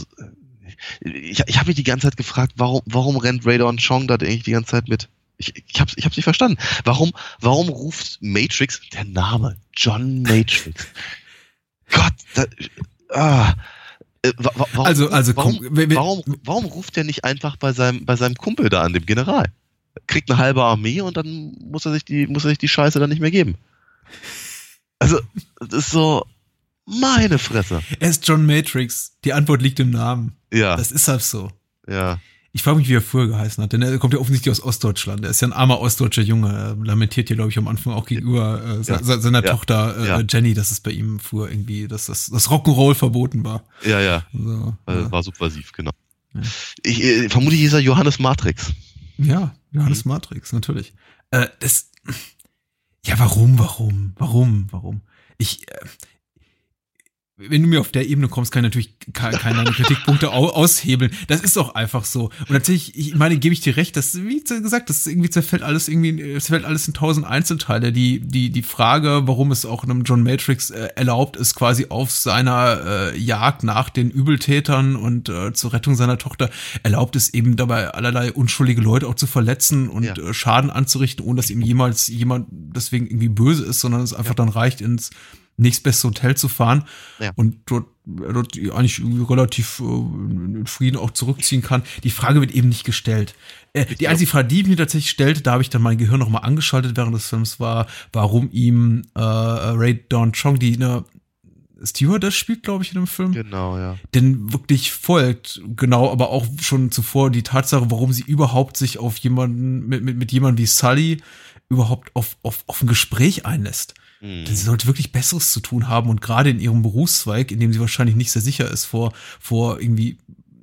Ich, ich habe mich die ganze Zeit gefragt, warum, warum rennt Radon Chong da eigentlich die ganze Zeit mit? Ich, ich habe ich hab's nicht verstanden. Warum, warum ruft Matrix, der Name, John Matrix. [LAUGHS] Gott, da, ah, äh, warum, also, also warum, komm, warum, warum, ruft der nicht einfach bei seinem, bei seinem Kumpel da an, dem General? Kriegt eine halbe Armee und dann muss er sich die, muss er sich die Scheiße dann nicht mehr geben. Also, das ist so, meine Fresse. Er ist John Matrix. Die Antwort liegt im Namen. Ja. Das ist halt so. Ja. Ich frage mich, wie er früher geheißen hat, denn er kommt ja offensichtlich aus Ostdeutschland. Er ist ja ein armer ostdeutscher Junge. Er lamentiert hier, glaube ich, am Anfang auch gegenüber äh, ja. seiner ja. Tochter äh, ja. Jenny, dass es bei ihm früher irgendwie, dass das, das Rock'n'Roll verboten war. Ja, ja. So, äh, war subversiv, genau. Ich äh, vermute, hieß er Johannes Matrix. Ja, Johannes mhm. Matrix, natürlich. Äh, das, ja, warum, warum, warum, warum? Ich, äh, wenn du mir auf der Ebene kommst, kann ich natürlich keine Kritikpunkte aushebeln. Das ist doch einfach so. Und natürlich, ich meine, gebe ich dir recht, dass, wie gesagt, das irgendwie zerfällt alles irgendwie, zerfällt alles in tausend Einzelteile. Die, die, die Frage, warum es auch einem John Matrix äh, erlaubt ist, quasi auf seiner äh, Jagd nach den Übeltätern und äh, zur Rettung seiner Tochter, erlaubt es eben dabei allerlei unschuldige Leute auch zu verletzen und ja. äh, Schaden anzurichten, ohne dass ihm jemals jemand deswegen irgendwie böse ist, sondern es einfach ja. dann reicht ins nächstbeste Hotel zu fahren ja. und dort, dort eigentlich relativ äh, in Frieden auch zurückziehen kann. Die Frage wird eben nicht gestellt. Äh, die einzige Frage, die mir tatsächlich stellte, da habe ich dann mein Gehirn nochmal angeschaltet während des Films, war, warum ihm äh, Ray Dawn Chong, die eine Stewardess spielt, glaube ich, in dem Film. Genau, ja. Denn wirklich folgt, genau, aber auch schon zuvor die Tatsache, warum sie überhaupt sich auf jemanden, mit, mit, mit jemandem wie Sully überhaupt auf, auf, auf ein Gespräch einlässt. Mhm. Sie sollte wirklich Besseres zu tun haben und gerade in ihrem Berufszweig, in dem sie wahrscheinlich nicht sehr sicher ist vor, vor irgendwie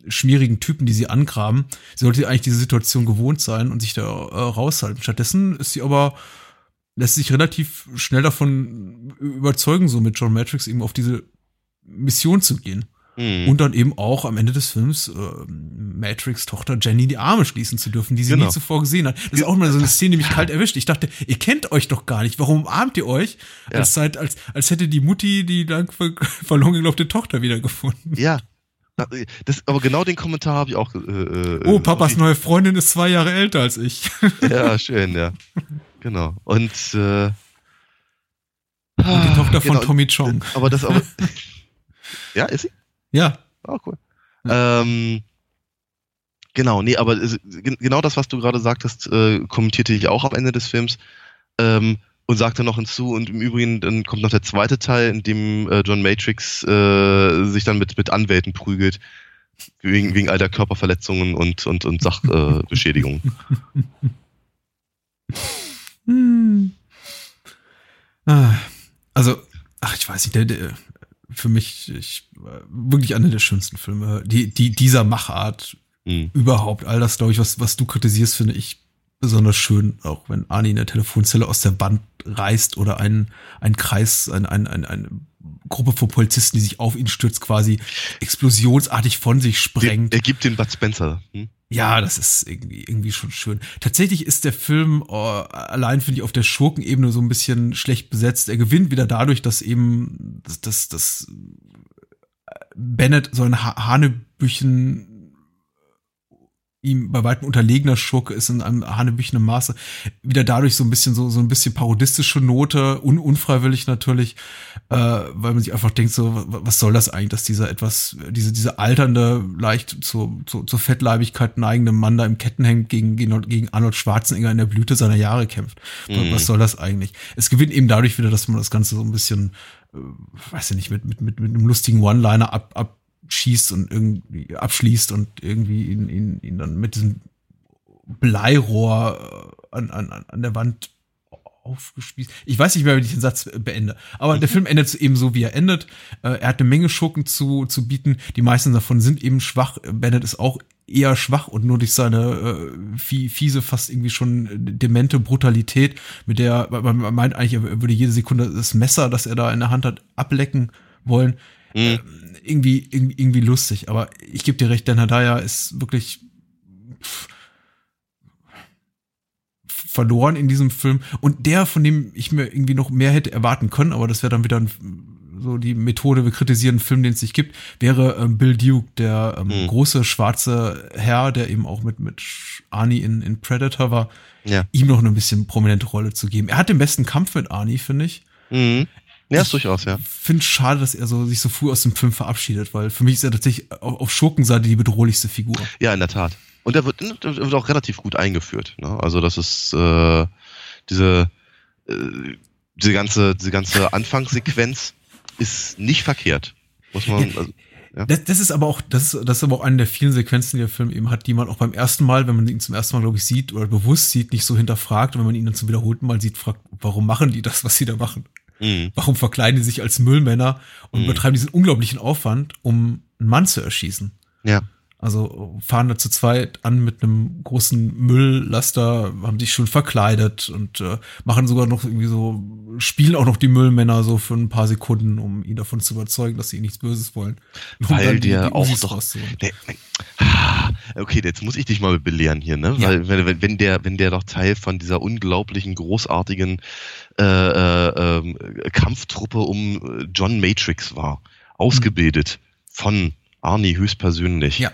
schmierigen Typen, die sie angraben, sie sollte eigentlich diese Situation gewohnt sein und sich da äh, raushalten. Stattdessen ist sie aber, lässt sich relativ schnell davon überzeugen, so mit John Matrix eben auf diese Mission zu gehen. Mhm. Und dann eben auch am Ende des Films äh, Matrix Tochter Jenny die Arme schließen zu dürfen, die sie genau. nie zuvor gesehen hat. Das ist auch mal so eine [LAUGHS] Szene, die mich kalt erwischt. Ich dachte, ihr kennt euch doch gar nicht. Warum umarmt ihr euch? Ja. Als, seid, als, als hätte die Mutti die lang [LAUGHS] verloren geglaubte Tochter wiedergefunden. Ja. Das, aber genau den Kommentar habe ich auch. Äh, äh, oh, Papas neue Freundin ist zwei Jahre älter als ich. [LAUGHS] Ja, schön, ja. Genau. Und, äh, Und die Tochter genau, von Tommy Chong. Aber das aber. ja, ist sie? Ja. Oh, cool. Ja. Ähm, genau, nee, aber genau das, was du gerade sagtest, äh, kommentierte ich auch am Ende des Films ähm, und sagte noch hinzu, und im Übrigen dann kommt noch der zweite Teil, in dem äh, John Matrix äh, sich dann mit, mit Anwälten prügelt, wegen, wegen all der Körperverletzungen und, und, und Sachbeschädigungen. [LAUGHS] hm. ah, also ach, ich weiß nicht, der, der für mich ich, wirklich einer der schönsten Filme, die, die dieser Machart Mhm. überhaupt. All das, glaube ich, was, was du kritisierst, finde ich besonders schön, auch wenn Arnie in der Telefonzelle aus der Wand reißt oder ein, ein Kreis, ein, ein, ein, eine Gruppe von Polizisten, die sich auf ihn stürzt, quasi explosionsartig von sich sprengt. Er gibt den Bud Spencer. Hm? Ja, das ist irgendwie, irgendwie schon schön. Tatsächlich ist der Film oh, allein, finde ich, auf der Schurkenebene so ein bisschen schlecht besetzt. Er gewinnt wieder dadurch, dass eben dass, dass, dass Bennett so ein ha Hanebüchen ihm bei weitem unterlegener Schurke ist in einem hanebüchenen Maße. Wieder dadurch so ein bisschen so so ein bisschen parodistische Note un, unfreiwillig natürlich äh, weil man sich einfach denkt so was soll das eigentlich dass dieser etwas diese diese alternde leicht zu, zu, zur Fettleibigkeit neigende Mann da im Kettenhemd gegen gegen, gegen Arnold Schwarzenegger in der Blüte seiner Jahre kämpft. Mhm. was soll das eigentlich? Es gewinnt eben dadurch wieder dass man das Ganze so ein bisschen äh, weiß ich nicht mit mit mit, mit einem lustigen One-Liner ab, ab schießt und irgendwie abschließt und irgendwie ihn, ihn, ihn dann mit diesem Bleirohr äh, an, an, an der Wand aufgespießt. Ich weiß nicht mehr, wie ich den Satz beende. Aber der Film endet eben so, wie er endet. Äh, Er hat eine Menge Schurken zu, zu bieten. Die meisten davon sind eben schwach. Bennett ist auch eher schwach und nur durch seine äh, fie- fiese, fast irgendwie schon demente Brutalität, mit der man man meint eigentlich, er würde jede Sekunde das Messer, das er da in der Hand hat, ablecken wollen. Mhm. Irgendwie, irgendwie, irgendwie lustig. Aber ich gebe dir recht, Dan Hadaya ist wirklich pff, verloren in diesem Film. Und der, von dem ich mir irgendwie noch mehr hätte erwarten können, aber das wäre dann wieder ein, so die Methode, wir kritisieren einen Film, den es nicht gibt, wäre ähm, Bill Duke, der ähm, Mhm. große schwarze Herr, der eben auch mit, mit Arnie in, in Predator war, Ja. ihm noch eine bisschen prominente Rolle zu geben. Er hat den besten Kampf mit Arnie, finde ich. Mhm. Ja, ist durchaus, ja. Finde schade, dass er so sich so früh aus dem Film verabschiedet, weil für mich ist er tatsächlich auf, auf Schurkenseite die bedrohlichste Figur. Ja, in der Tat. Und er wird, er wird auch relativ gut eingeführt. Ne? Also das ist äh, diese, äh, diese ganze, diese ganze Anfangssequenz ist nicht verkehrt. Muss man. Ja. Also, Ja. Das, das ist aber auch, das ist, das ist aber auch eine der vielen Sequenzen, die der Film eben hat, die man auch beim ersten Mal, wenn man ihn zum ersten Mal, glaube ich, sieht oder bewusst sieht, nicht so hinterfragt. Und wenn man ihn dann zum wiederholten Mal sieht, fragt, warum machen die das, was sie da machen? Mhm. Warum verkleiden die sich als Müllmänner und Mhm. betreiben diesen unglaublichen Aufwand, um einen Mann zu erschießen? Ja. Also fahren da zu zweit an mit einem großen Mülllaster, haben sich schon verkleidet und äh, machen sogar noch irgendwie so, spielen auch noch die Müllmänner so für ein paar Sekunden, um ihn davon zu überzeugen, dass sie nichts Böses wollen. Weil die auch doch-. Der, Ah, okay, jetzt muss ich dich mal belehren hier, ne? Ja. Weil wenn, wenn- der, wenn der doch Teil von dieser unglaublichen, großartigen äh, äh, ähm, Kampftruppe um äh, John Matrix war, ausgebildet von Arnie höchstpersönlich. Ja.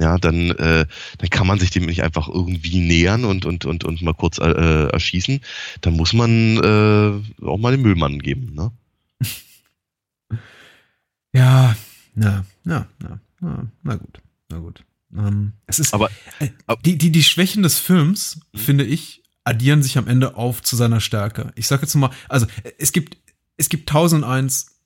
Ja, dann, äh, dann kann man sich dem nicht einfach irgendwie nähern und, und, und, und mal kurz äh, erschießen. Dann muss man äh, auch mal den Müllmann geben, ne? [LAUGHS] Ja, na, na, na, na, na gut, na gut. Ähm, es ist, Aber- äh, die, die, die Schwächen des Films, finde ich, addieren sich am Ende auf zu seiner Stärke. Ich sage jetzt mal, also es gibt, es gibt tausend eins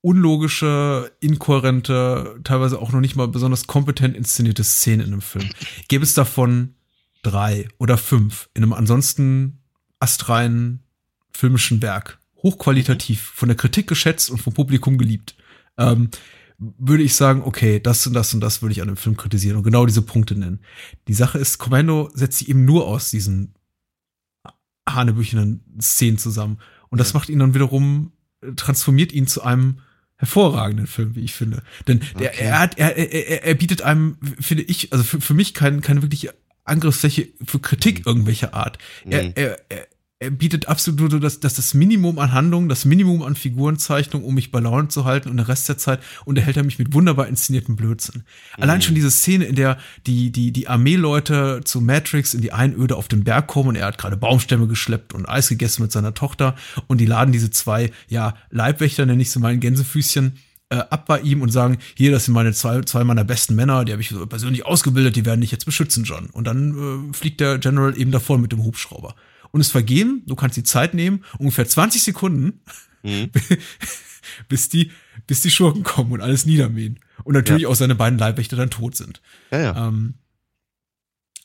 unlogische, inkohärente, teilweise auch noch nicht mal besonders kompetent inszenierte Szenen in einem Film. Gäbe es davon drei oder fünf in einem ansonsten astreinen filmischen Werk, hochqualitativ, von der Kritik geschätzt und vom Publikum geliebt, ähm, würde ich sagen, okay, das und das und das würde ich an dem Film kritisieren und genau diese Punkte nennen. Die Sache ist, Commando setzt sich eben nur aus diesen hanebüchenen Szenen zusammen. Und das Ja. macht ihn dann wiederum, äh, transformiert ihn zu einem hervorragenden Film, wie ich finde. Denn der, Okay. er hat, er, er, er- bietet einem, finde ich, also für, für mich kein, keine wirkliche Angriffsfläche für Kritik irgendwelcher Art. Mhm. Er, er, er, er bietet absolut nur das, das, das Minimum an Handlung, das Minimum an Figurenzeichnung, um mich bei Laune zu halten und den Rest der Zeit unterhält er mich mit wunderbar inszenierten Blödsinn. Allein schon diese Szene, in der die, die, die Armeeleute zu Matrix in die Einöde auf den Berg kommen und er hat gerade Baumstämme geschleppt und Eis gegessen mit seiner Tochter und die laden diese zwei, ja, Leibwächter, nenne ich sie mal in Gänsefüßchen, äh, ab bei ihm und sagen, hier, das sind meine zwei, zwei meiner besten Männer, die habe ich so persönlich ausgebildet, die werden dich jetzt beschützen, John. Und dann äh, fliegt der General eben davon mit dem Hubschrauber. Und es vergehen, du kannst die Zeit nehmen, ungefähr 20 Sekunden, Mhm. [LAUGHS] bis die, bis die Schurken kommen und alles niedermähen. Und natürlich auch seine beiden Leibwächter dann tot sind. Ja, ja. Ähm,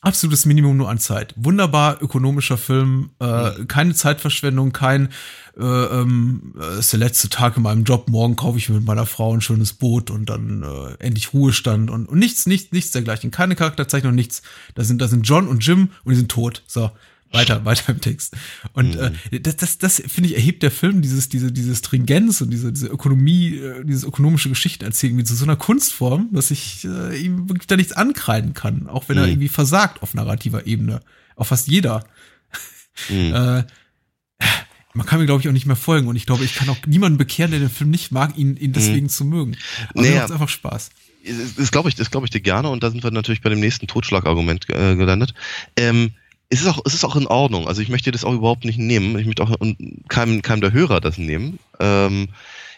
absolutes Minimum nur an Zeit. Wunderbar ökonomischer Film, äh, Mhm. keine Zeitverschwendung, kein äh, ähm, äh, ist der letzte Tag in meinem Job, morgen kaufe ich mir mit meiner Frau ein schönes Boot und dann äh, endlich Ruhestand und, und nichts, nichts, nichts dergleichen. Keine Charakterzeichnung, nichts. Da sind, da sind John und Jim und die sind tot. So. Weiter, weiter im Text. Und Mhm. äh, das, das, das finde ich, erhebt der Film dieses, diese, diese Stringenz und diese, diese Ökonomie, äh, dieses ökonomische Geschichten erzählen, wie zu so einer Kunstform, dass ich äh, ihm wirklich da nichts ankreiden kann, auch wenn er Mhm. irgendwie versagt auf narrativer Ebene. Auch fast jeder. Mhm. [LAUGHS] Äh, man kann mir, glaube ich, auch nicht mehr folgen. Und ich glaube, ich kann auch niemanden bekehren, der den Film nicht mag, ihn, ihn deswegen zu mögen. Aber mir Naja. macht's einfach Spaß. Das- Das glaube ich, das glaube ich dir gerne und da sind wir natürlich bei dem nächsten Totschlagargument äh, gelandet. Ähm, es ist auch, es ist auch in Ordnung. Also ich möchte das auch überhaupt nicht nehmen. Ich möchte auch keinem, keinem der Hörer das nehmen. Ähm,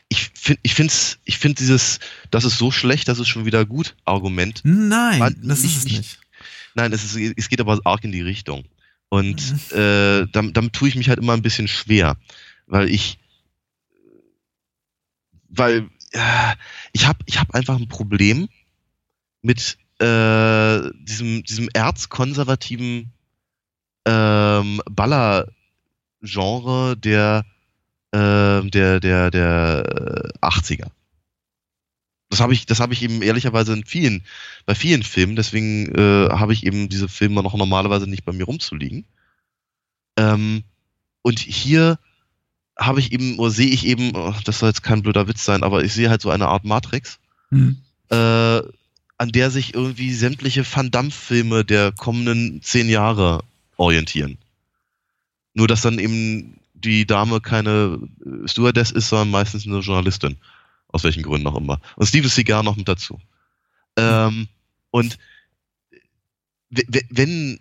ich finde, ich finde, ich finde dieses, das ist so schlecht, das ist schon wieder gut Argument. Nein, War das nicht- ist es nicht- nicht. Nein, es, ist, es geht aber arg in die Richtung. Und äh, damit, damit tue ich mich halt immer ein bisschen schwer, weil ich, weil äh, ich habe ich hab einfach ein Problem mit äh, diesem, diesem erzkonservativen ähm, Baller-Genre der, ähm, der, der, der äh, 80er. Das habe ich, das habe ich eben ehrlicherweise in vielen, bei vielen Filmen, deswegen äh, habe ich eben diese Filme noch normalerweise nicht bei mir rumzuliegen. Ähm, und hier habe ich eben, oder sehe ich eben, oh, das soll jetzt kein blöder Witz sein, aber ich sehe halt so eine Art Matrix, Hm. äh, an der sich irgendwie sämtliche Van Damme-Filme der kommenden zehn Jahre orientieren. Nur, dass dann eben die Dame keine äh, Stewardess ist, sondern meistens eine Journalistin. Aus welchen Gründen auch immer. Und Steven Seagal noch mit dazu. Ähm, und wenn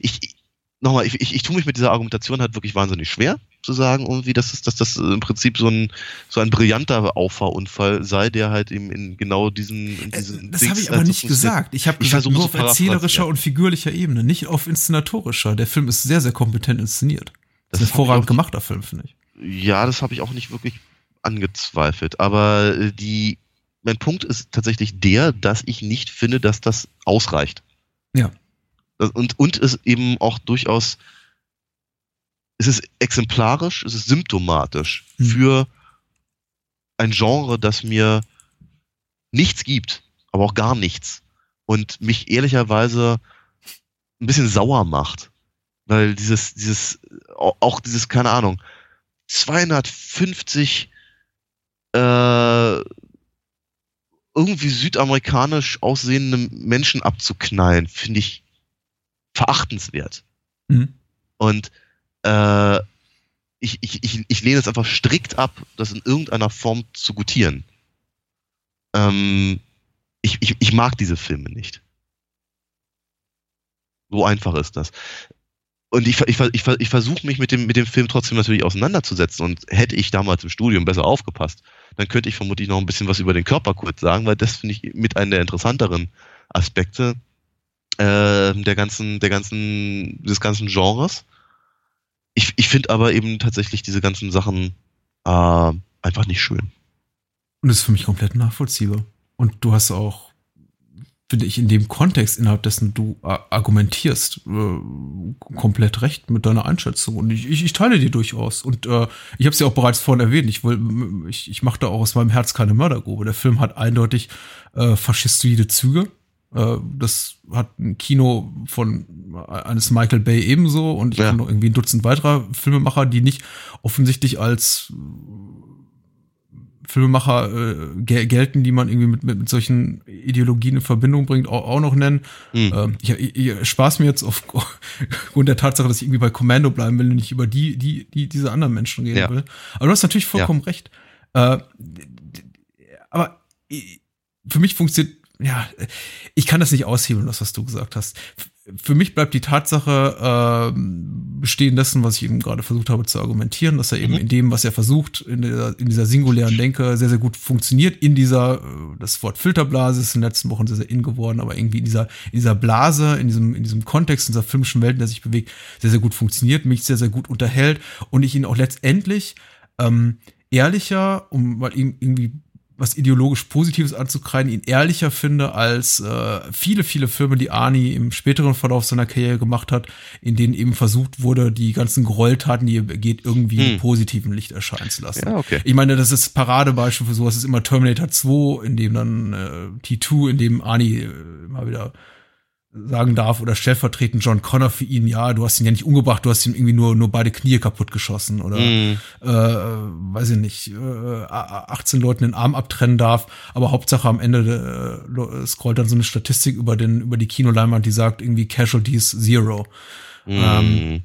ich, ich nochmal, ich, ich, ich tue mich mit dieser Argumentation halt wirklich wahnsinnig schwer zu sagen, irgendwie, dass, es, dass das im Prinzip so ein, so ein brillanter Auffahrunfall sei, der halt eben in genau diesen, in Äh, diesen Das Dings habe ich halt aber so nicht gesagt. Ich habe gesagt, nur auf erzählerischer und figürlicher Ebene, nicht auf inszenatorischer. Der Film ist sehr, sehr kompetent inszeniert. Das, Das ist ein hervorragend gemachter Film, finde ich. Ja, das habe ich auch nicht wirklich angezweifelt. Aber äh, die, mein Punkt ist tatsächlich der, dass ich nicht finde, dass das ausreicht. Ja. Das- Und, und es eben auch durchaus, es ist exemplarisch, es ist symptomatisch Hm. für ein Genre, das mir nichts gibt, aber auch gar nichts. Und mich ehrlicherweise ein bisschen sauer macht. Weil dieses, dieses, au- auch dieses, keine Ahnung, 250 äh, irgendwie südamerikanisch aussehende Menschen abzuknallen, finde ich verachtenswert. Mhm. Und äh, ich, ich, ich, ich lehne es einfach strikt ab, das in irgendeiner Form zu gutieren. Ähm, ich, ich, ich mag diese Filme nicht. So einfach ist das. Und ich, ich, ich, ich versuche mich mit dem, mit dem Film trotzdem natürlich auseinanderzusetzen. Und hätte ich damals im Studium besser aufgepasst, dann könnte ich vermutlich noch ein bisschen was über den Körperkult sagen, weil das finde ich mit einem der interessanteren Aspekte äh, der ganzen, der ganzen, des ganzen Genres. Ich, ich finde aber eben tatsächlich diese ganzen Sachen äh, einfach nicht schön. Und das ist für mich komplett nachvollziehbar. Und du hast auch, finde ich, in dem Kontext, innerhalb dessen du a- argumentierst, äh, komplett recht mit deiner Einschätzung. Und ich, ich, ich teile die durchaus. Und äh, ich habe es ja auch bereits vorhin erwähnt, ich, ich, ich mache da auch aus meinem Herz keine Mördergrube. Der Film hat eindeutig äh, faschistoide Züge. Äh, das hat ein Kino von eines Michael Bay ebenso und ich Ja. kenne noch irgendwie ein Dutzend weiterer Filmemacher, die nicht offensichtlich als Filmemacher äh, gel gelten, die man irgendwie mit, mit, mit solchen Ideologien in Verbindung bringt, auch, auch noch nennen. Hm. Ähm, ich, ich, spaß mir jetzt aufgrund [LAUGHS] der Tatsache, dass ich irgendwie bei Commando bleiben will und nicht über die, die, die diese anderen Menschen reden Ja. will. Aber du hast natürlich vollkommen recht. Äh, aber für mich funktioniert, ja, ich kann das nicht aushebeln, das, was du gesagt hast. Für mich bleibt die Tatsache ähm, bestehen dessen, was ich eben gerade versucht habe zu argumentieren, dass er eben Mhm. in dem, was er versucht, in dieser, in dieser singulären Denke sehr, sehr gut funktioniert. In dieser, äh, das Wort Filterblase ist in den letzten Wochen sehr, sehr in geworden, aber irgendwie in dieser, in dieser Blase, in diesem, in diesem Kontext, in dieser filmischen Welt, in der sich bewegt, sehr, sehr gut funktioniert, mich sehr, sehr gut unterhält und ich ihn auch letztendlich ähm, ehrlicher, um mal ihm irgendwie was ideologisch Positives anzukreiden, ihn ehrlicher finde als äh, viele, viele Filme, die Arnie im späteren Verlauf seiner Karriere gemacht hat, in denen eben versucht wurde, die ganzen Gräueltaten, die er begeht, irgendwie hm. im positiven Licht erscheinen zu lassen. Ja, okay. Ich meine, das ist Paradebeispiel für sowas, ist immer Terminator 2, in dem dann äh, T2, in dem Arnie äh, immer wieder sagen darf oder stellvertretend John Connor für ihn, ja, du hast ihn ja nicht umgebracht, du hast ihm irgendwie nur, nur beide Knie kaputt geschossen oder mm. äh, weiß ich nicht, äh, 18 Leuten den Arm abtrennen darf, aber Hauptsache am Ende äh, scrollt dann so eine Statistik über den, über die Kinoleinwand, die sagt irgendwie Casualties Zero. Mm. Ähm,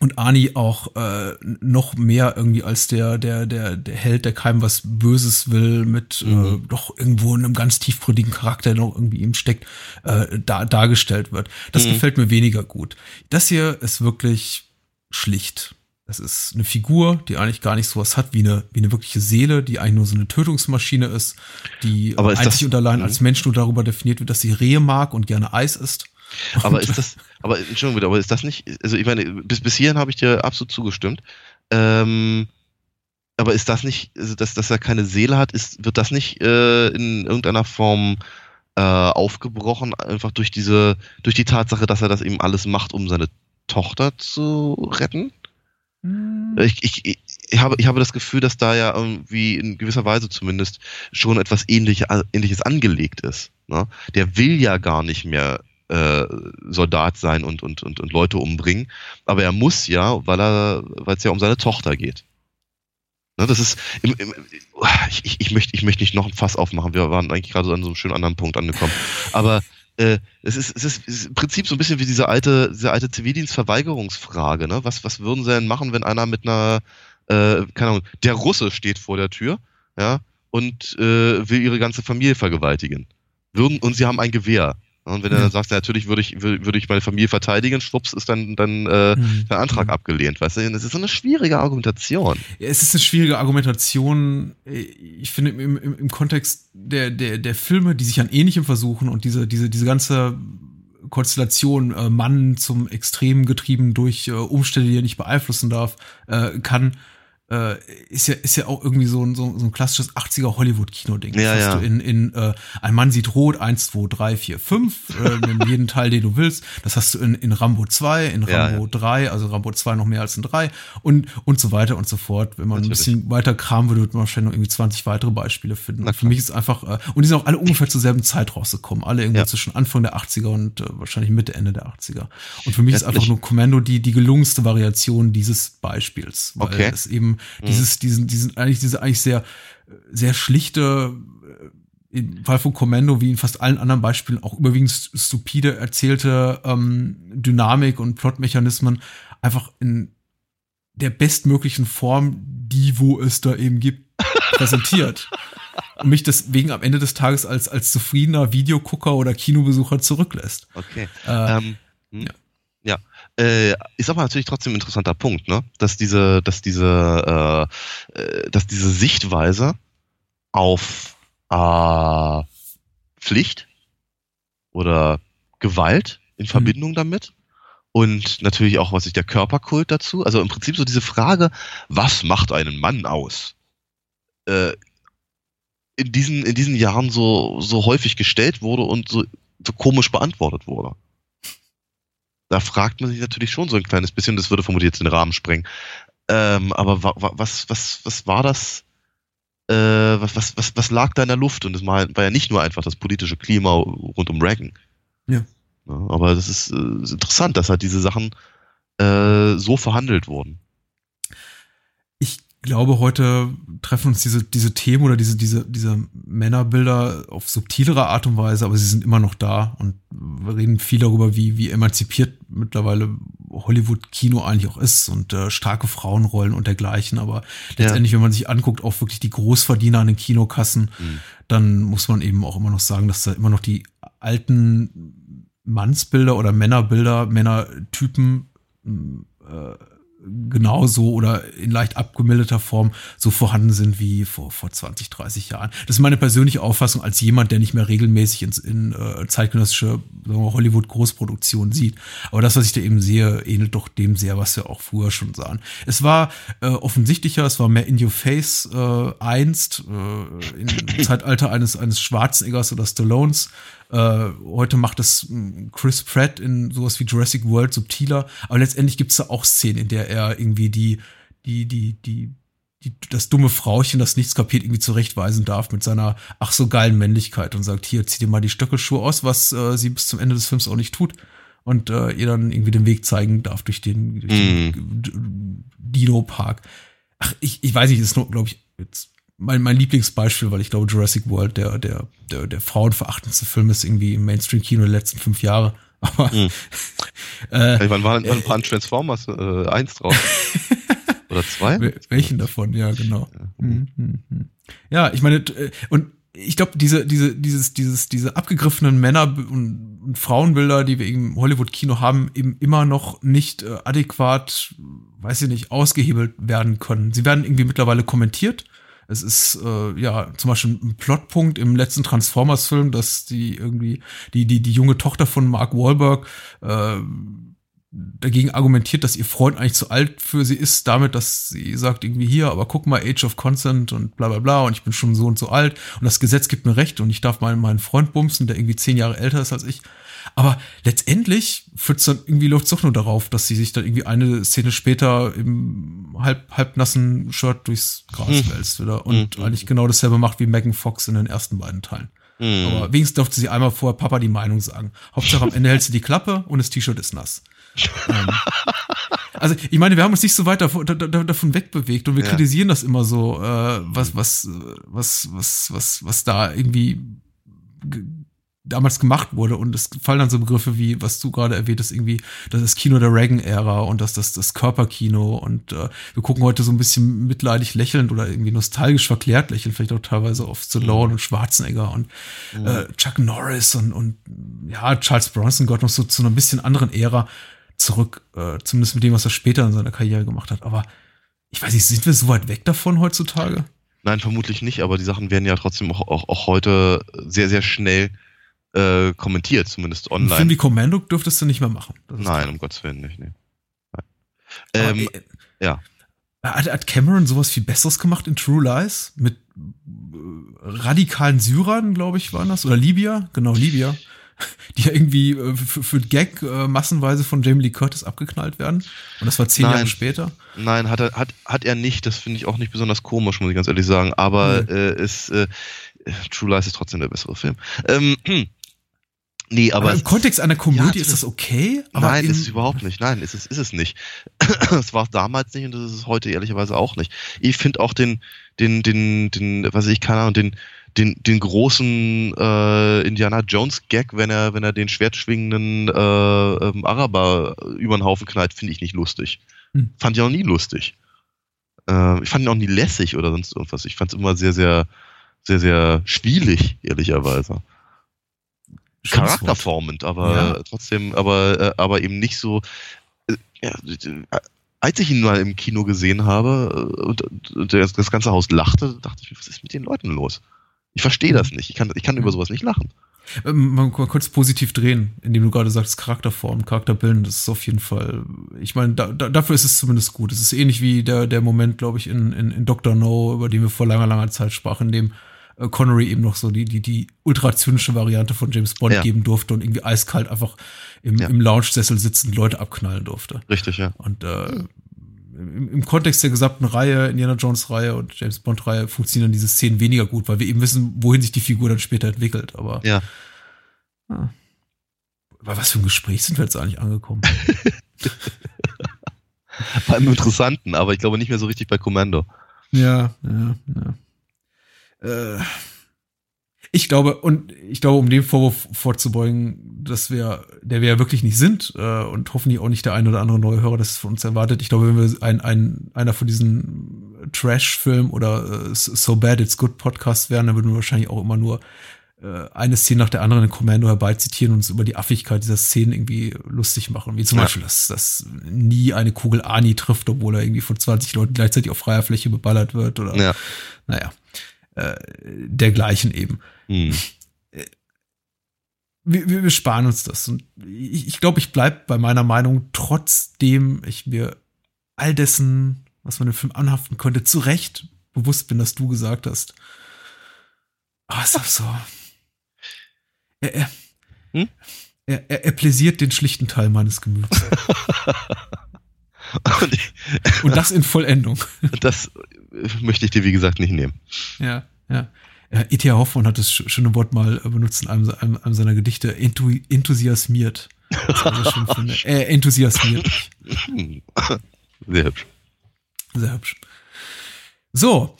und Ani auch äh, noch mehr irgendwie als der der der der Held, der keinem was Böses will, mit äh, mhm. äh, doch irgendwo in einem ganz tiefgründigen Charakter, der noch irgendwie ihm steckt, äh, da, dargestellt wird. Das mhm. gefällt mir weniger gut. Das hier ist wirklich schlicht. Es ist eine Figur, die eigentlich gar nicht sowas hat wie eine, wie eine wirkliche Seele, die eigentlich nur so eine Tötungsmaschine ist, die Aber ist einzig und allein als mhm. Mensch nur darüber definiert wird, dass sie Rehe mag und gerne Eis isst. Aber ist das, aber Entschuldigung bitte, aber ist das nicht, also ich meine, bis, bis hierhin habe ich dir absolut zugestimmt. Ähm, aber ist das nicht, also dass, dass er keine Seele hat, ist, wird das nicht äh, in irgendeiner Form äh, aufgebrochen, einfach durch diese, durch die Tatsache, dass er das eben alles macht, um seine Tochter zu retten? Hm. Ich, ich, ich, habe, ich habe das Gefühl, dass da ja irgendwie in gewisser Weise zumindest schon etwas Ähnliche, Ähnliches angelegt ist. Ne? Der will ja gar nicht mehr äh, Soldat sein und, und, und, und Leute umbringen. Aber er muss ja, weil er, weil es ja um seine Tochter geht. Ne, das ist, im, im, ich, ich, ich, möchte, ich möchte nicht noch ein Fass aufmachen. Wir waren eigentlich gerade so an so einem schönen anderen Punkt angekommen. Aber äh, es, ist, es, ist, es ist im Prinzip so ein bisschen wie diese alte, diese alte Zivildienstverweigerungsfrage. Ne? Was, was würden sie denn machen, wenn einer mit einer, äh, keine Ahnung, der Russe steht vor der Tür, ja, und äh, will ihre ganze Familie vergewaltigen? Würden, und sie haben ein Gewehr. Und wenn du dann sagst, ja, natürlich würde ich, würde ich meine Familie verteidigen, schwupps, ist dann, dann äh, mhm. der Antrag mhm. abgelehnt, weißt du? Das ist so eine schwierige Argumentation. Ja, es ist eine schwierige Argumentation. Ich finde im, im, im Kontext der, der, der Filme, die sich an Ähnlichem versuchen und diese, diese, diese ganze Konstellation äh, Mann zum Extrem getrieben durch äh, Umstände, die er nicht beeinflussen darf, äh, kann, äh, ist ja ist ja auch irgendwie so ein, so, so ein klassisches 80er Hollywood-Kino-Ding. Ja, das hast ja. du in, in äh, Ein Mann sieht rot, 1, 2, 3, 4, 5, äh, [LAUGHS] in jeden Teil, den du willst. Das hast du in, in Rambo 2, in Rambo ja, ja. 3, also Rambo 2 noch mehr als in 3 und, und so weiter und so fort. Wenn man Natürlich. ein bisschen weiter kramen würde, würde man wahrscheinlich noch irgendwie 20 weitere Beispiele finden. Und für mich ist einfach, äh, und die sind auch alle ungefähr zur selben Zeit rausgekommen. Alle irgendwie ja. zwischen Anfang der 80er und äh, wahrscheinlich Mitte, Ende der 80er. Und für mich ist einfach nur Commando die, die gelungenste Variation dieses Beispiels. Weil okay. es eben dieses, mhm. diesen, diesen, eigentlich diese eigentlich sehr, sehr schlichte, äh, im Fall von Commando, wie in fast allen anderen Beispielen, auch überwiegend stupide erzählte ähm, Dynamik und Plotmechanismen einfach in der bestmöglichen Form, die wo es da eben gibt, [LAUGHS] präsentiert. und mich deswegen am Ende des Tages als, als zufriedener Videogucker oder Kinobesucher zurücklässt. Okay. Äh, ähm, hm. ja. ja. Äh, ist aber natürlich trotzdem ein interessanter Punkt, ne? Dass diese, dass diese, äh, äh, dass diese Sichtweise auf äh, Pflicht oder Gewalt in mhm. Verbindung damit und natürlich auch, was sich der Körperkult dazu, also im Prinzip so diese Frage, was macht einen Mann aus? Äh, in diesen, in diesen Jahren so, so häufig gestellt wurde und so, so komisch beantwortet wurde da fragt man sich natürlich schon so ein kleines bisschen, das würde vermutlich jetzt den Rahmen sprengen. Ähm, aber wa, wa, was, was, was war das? Äh, was, was, was, was lag da in der Luft? Und es war, war ja nicht nur einfach das politische Klima rund um Reagan. Ja. ja aber das ist, äh, ist, interessant, dass halt diese Sachen äh, so verhandelt wurden glaube, heute treffen uns diese, diese Themen oder diese, diese, diese Männerbilder auf subtilere Art und Weise, aber sie sind immer noch da und wir reden viel darüber, wie, wie emanzipiert mittlerweile Hollywood-Kino eigentlich auch ist und äh, starke Frauenrollen und dergleichen. Aber letztendlich, ja. wenn man sich anguckt, auch wirklich die Großverdiener an den Kinokassen, mhm. dann muss man eben auch immer noch sagen, dass da immer noch die alten Mannsbilder oder Männerbilder, Männertypen äh, genauso oder in leicht abgemilderter Form so vorhanden sind wie vor, vor 20, 30 Jahren. Das ist meine persönliche Auffassung als jemand, der nicht mehr regelmäßig ins, in äh, zeitgenössische Hollywood-Großproduktionen sieht. Aber das, was ich da eben sehe, ähnelt doch dem sehr, was wir auch früher schon sahen. Es war äh, offensichtlicher, es war mehr in your face äh, einst, äh, im [LAUGHS] Zeitalter eines, eines Schwarzeneggers oder Stallones. Äh, heute macht es hm, Chris Pratt in sowas wie Jurassic World subtiler, aber letztendlich gibt es da auch Szenen, in der er irgendwie die, die, die, die, die, das dumme Frauchen, das nichts kapiert, irgendwie zurechtweisen darf mit seiner ach so geilen Männlichkeit und sagt, hier, zieh dir mal die Stöckelschuhe aus, was äh, sie bis zum Ende des Films auch nicht tut. Und äh, ihr dann irgendwie den Weg zeigen darf durch den, durch den Mm. Dino-Park. Ach, ich, ich weiß nicht, das ist nur, glaube ich, jetzt mein, mein Lieblingsbeispiel, weil ich glaube, Jurassic World der, der, der, der frauenverachtendste Film ist irgendwie im Mainstream-Kino der letzten fünf Jahre. [LAUGHS] Aber Mhm. [LAUGHS] äh, Ey, wann waren, waren ein paar Transformers äh, eins drauf? [LAUGHS] Oder zwei? Wel- Welchen davon, ja, genau. Mhm. Ja, ich meine, äh, und ich glaube, diese, diese, dieses, dieses, diese abgegriffenen Männer- und, und Frauenbilder, die wir im Hollywood-Kino haben, eben immer noch nicht äh, adäquat, weiß ich nicht, ausgehebelt werden können. Sie werden irgendwie mittlerweile kommentiert. Es ist äh, ja zum Beispiel ein Plotpunkt im letzten Transformers-Film, dass die irgendwie die die die junge Tochter von Mark Wahlberg äh, dagegen argumentiert, dass ihr Freund eigentlich zu alt für sie ist, damit, dass sie sagt irgendwie hier, aber guck mal, Age of Consent und bla bla bla und ich bin schon so und so alt und das Gesetz gibt mir Recht und ich darf mal meinen Freund bumsen, der irgendwie zehn Jahre älter ist als ich. Aber letztendlich führt es dann irgendwie läuft doch nur darauf, dass sie sich dann irgendwie eine Szene später im halb, halbnassen Shirt durchs Gras Hm. wälzt wieder und Hm. eigentlich genau dasselbe macht wie Megan Fox in den ersten beiden Teilen. Hm. Aber wenigstens durfte sie einmal vorher Papa die Meinung sagen. Hauptsache am Ende hält sie die Klappe und das T-Shirt ist nass. [LAUGHS] also ich meine, wir haben uns nicht so weit davon, da, da, davon wegbewegt und wir Ja. kritisieren das immer so, äh, was, was, was, was, was, was da irgendwie ge- damals gemacht wurde. Und es fallen dann so Begriffe wie, was du gerade erwähnt hast, irgendwie, das ist Kino der Reagan-Ära und das, das, das Körperkino und äh, wir gucken heute so ein bisschen mitleidig lächelnd oder irgendwie nostalgisch verklärt lächeln, vielleicht auch teilweise auf Stallone und Schwarzenegger und äh, Chuck Norris und, und ja, Charles Bronson gehört noch so zu einer bisschen anderen Ära zurück, äh, zumindest mit dem, was er später in seiner Karriere gemacht hat. Aber ich weiß nicht, sind wir so weit weg davon heutzutage? Nein, vermutlich nicht, aber die Sachen werden ja trotzdem auch, auch, auch heute sehr, sehr schnell äh, kommentiert, zumindest Ein Film online. wie Commando dürftest du nicht mehr machen. Nein, klar. um Gottes Willen nicht. Nee. Nein. Aber, Ähm, äh, ja. Hat, hat Cameron sowas viel Besseres gemacht in True Lies? Mit äh, radikalen Syrern, glaube ich, waren das? Oder Libyer? Genau, Libyer. [LAUGHS] Die ja irgendwie äh, für, für Gag äh, massenweise von Jamie Lee Curtis abgeknallt werden. Und das war zehn Nein. Jahre später. Nein, hat er, hat, hat er nicht. Das finde ich auch nicht besonders komisch, muss ich ganz ehrlich sagen. Aber Nee. äh, ist, äh, True Lies ist trotzdem der bessere Film. Ähm, [CLEARS THROAT] nee, aber, Aber, im Kontext einer Komödie Ja, ist das okay? Nein, in, ist es überhaupt nicht. Nein, ist es, ist es nicht. [CLEARS THROAT] Es war es damals nicht und das ist es heute ehrlicherweise auch nicht. Ich finde auch den, den, den, den, was weiß ich, keine Ahnung, den, den, den großen äh, Indiana Jones Gag, wenn er, wenn er den schwertschwingenden äh, ähm, Araber über den Haufen knallt, finde ich nicht lustig. Hm. Fand ich auch nie lustig. Äh, ich fand ihn auch nie lässig oder sonst irgendwas. Ich fand es immer sehr, sehr, sehr, sehr spielig, ehrlicherweise charakterformend, aber Ja. trotzdem, aber, äh, aber eben nicht so. Äh, ja, äh, als ich ihn mal im Kino gesehen habe äh, und, das ganze Haus lachte, dachte ich mir, was ist mit den Leuten los? Ich verstehe das nicht. Ich kann, ich kann über sowas nicht lachen. Ähm, mal mal kurz positiv drehen, indem du gerade sagst, Charakterform, Charakterbilden, das ist auf jeden Fall, ich meine, da, da, dafür ist es zumindest gut. Es ist ähnlich wie der, der Moment, glaube ich, in, in, in Dr. No, über den wir vor langer, langer Zeit sprachen, in dem äh, Connery eben noch so die, die, die ultra zynische Variante von James Bond Ja. geben durfte und irgendwie eiskalt einfach im, Ja. im Lounge-Sessel sitzend Leute abknallen durfte. Richtig, ja. Und äh, im, im Kontext der gesamten Reihe, Indiana Jones Reihe und James Bond Reihe, funktionieren diese Szenen weniger gut, weil wir eben wissen, wohin sich die Figur dann später entwickelt. Aber Ja. Ah. Bei was für ein Gespräch sind wir jetzt eigentlich angekommen? [LAUGHS] Beim Interessanten, aber ich glaube nicht mehr so richtig bei Kommando. ja, ja, ja. Äh, ich glaube, und ich glaube, um dem Vorwurf vorzubeugen, dass wir, der wir ja wirklich nicht sind, äh, und hoffentlich auch nicht der ein oder andere neue Hörer das von uns erwartet. Ich glaube, wenn wir ein, ein, einer von diesen Trash-Film oder äh, So Bad It's Good Podcast wären, dann würden wir wahrscheinlich auch immer nur äh, eine Szene nach der anderen in Commando herbeizitieren und uns über die Affigkeit dieser Szenen irgendwie lustig machen. Wie zum Ja. Beispiel, dass, dass nie eine Kugel Ani trifft, obwohl er irgendwie von 20 Leuten gleichzeitig auf freier Fläche beballert wird oder Ja. naja, äh, dergleichen eben. Hm. Wir, wir, wir sparen uns das. Und ich, ich glaube, ich bleib bei meiner Meinung, trotzdem ich mir all dessen, was man dem Film anhaften konnte, zu Recht bewusst bin, dass du gesagt hast. Ah, ist das so. Er, er, Hm? er, er, er pläsiert den schlichten Teil meines Gemüts. [LAUGHS] Und ich, Und das in Vollendung. das möchte ich dir, wie gesagt, nicht nehmen. Ja, ja. Äh, E.T.A. Hoffmann hat das sch- schöne Wort mal äh, benutzt in einem, einem, einem seiner Gedichte, entu, enthusiasmiert. [LAUGHS] Äh, enthusiasmiert. Sehr hübsch. Sehr hübsch. So,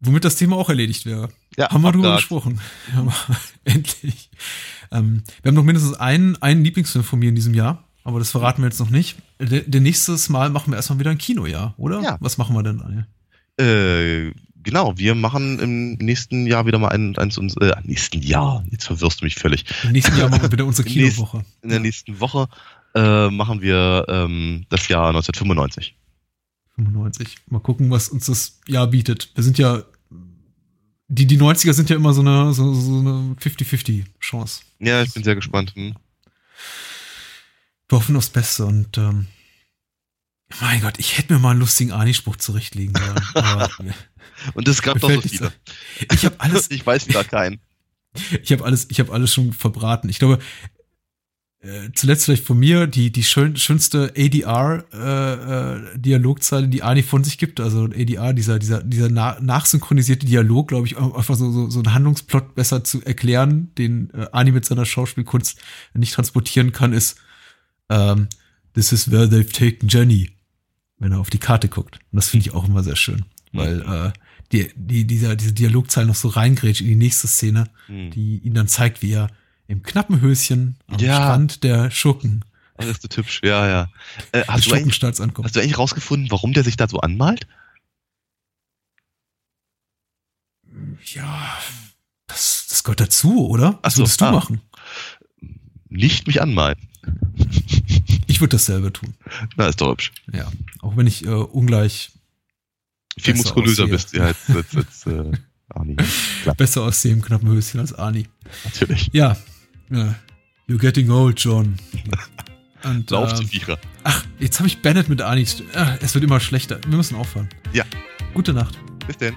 womit das Thema auch erledigt wäre. Ja, haben wir drüber gesprochen. [LAUGHS] Ja, [LAUGHS] endlich. Ähm, wir haben noch mindestens einen, einen Lieblingsfilm von mir in diesem Jahr, aber das verraten wir jetzt noch nicht. Der, der nächstes Mal machen wir erstmal wieder ein Kinojahr, oder? Ja. Was machen wir denn, Daniel? Äh, genau, wir machen im nächsten Jahr wieder mal ein, eins uns, äh, nächsten Jahr, jetzt verwirrst du mich völlig. Im nächsten Jahr machen wir wieder unsere [LAUGHS] nächsten- Kinowoche. In der nächsten Woche äh, machen wir ähm, das Jahr 1995. 95. Mal gucken, was uns das Jahr bietet. Wir sind ja, die, die 90er sind ja immer so eine, so, so eine 50-50 Chance. Ja, ich bin sehr gespannt. Hm. Wir hoffen aufs Beste und ähm, mein Gott, ich hätte mir mal einen lustigen Ani-Spruch zurechtlegen sollen. [LAUGHS] Und es gab doch so viele. ich habe [LAUGHS] alles, Ich weiß wieder keinen. ich habe alles, ich habe alles schon verbraten. Ich glaube, äh, zuletzt vielleicht von mir die die schön, schönste ADR äh, äh, Dialogzeile, die Ani von sich gibt. Also ADR, dieser dieser dieser na, nachsynchronisierte Dialog, glaube ich, einfach so, so so ein Handlungsplot besser zu erklären, den äh, Ani mit seiner Schauspielkunst nicht transportieren kann, ist ähm, This is where they've taken Jenny, wenn er auf die Karte guckt. Und das finde ich auch immer sehr schön, weil äh, die, die, dieser, diese Dialogzeile noch so reingrätscht in die nächste Szene Hm. die ihn dann zeigt, wie er im knappen Höschen am Ja. Strand der Schurken, Das ist so hübsch, ja, ja. Äh, hast, du eigentlich, ankommt. hast du eigentlich rausgefunden, warum der sich da so anmalt? ja, das, das gehört dazu, oder? Was so, würdest du ah. machen? Nicht mich anmalen. Ich würde dasselbe tun. Na, ist doch hübsch. Ja, auch wenn ich äh, ungleich Viel Besser muskulöser bist du ja als, als, äh, Arnie. Klar, besser aussehe im knappen Höschen als Arnie. natürlich. Ja, ja. You're getting old, John. Und, Lauf ähm, zu Viecher. ach, jetzt habe ich Bennett mit Arnie. Äh, es wird immer schlechter. Wir müssen aufhören. Ja. Gute Nacht. Bis denn.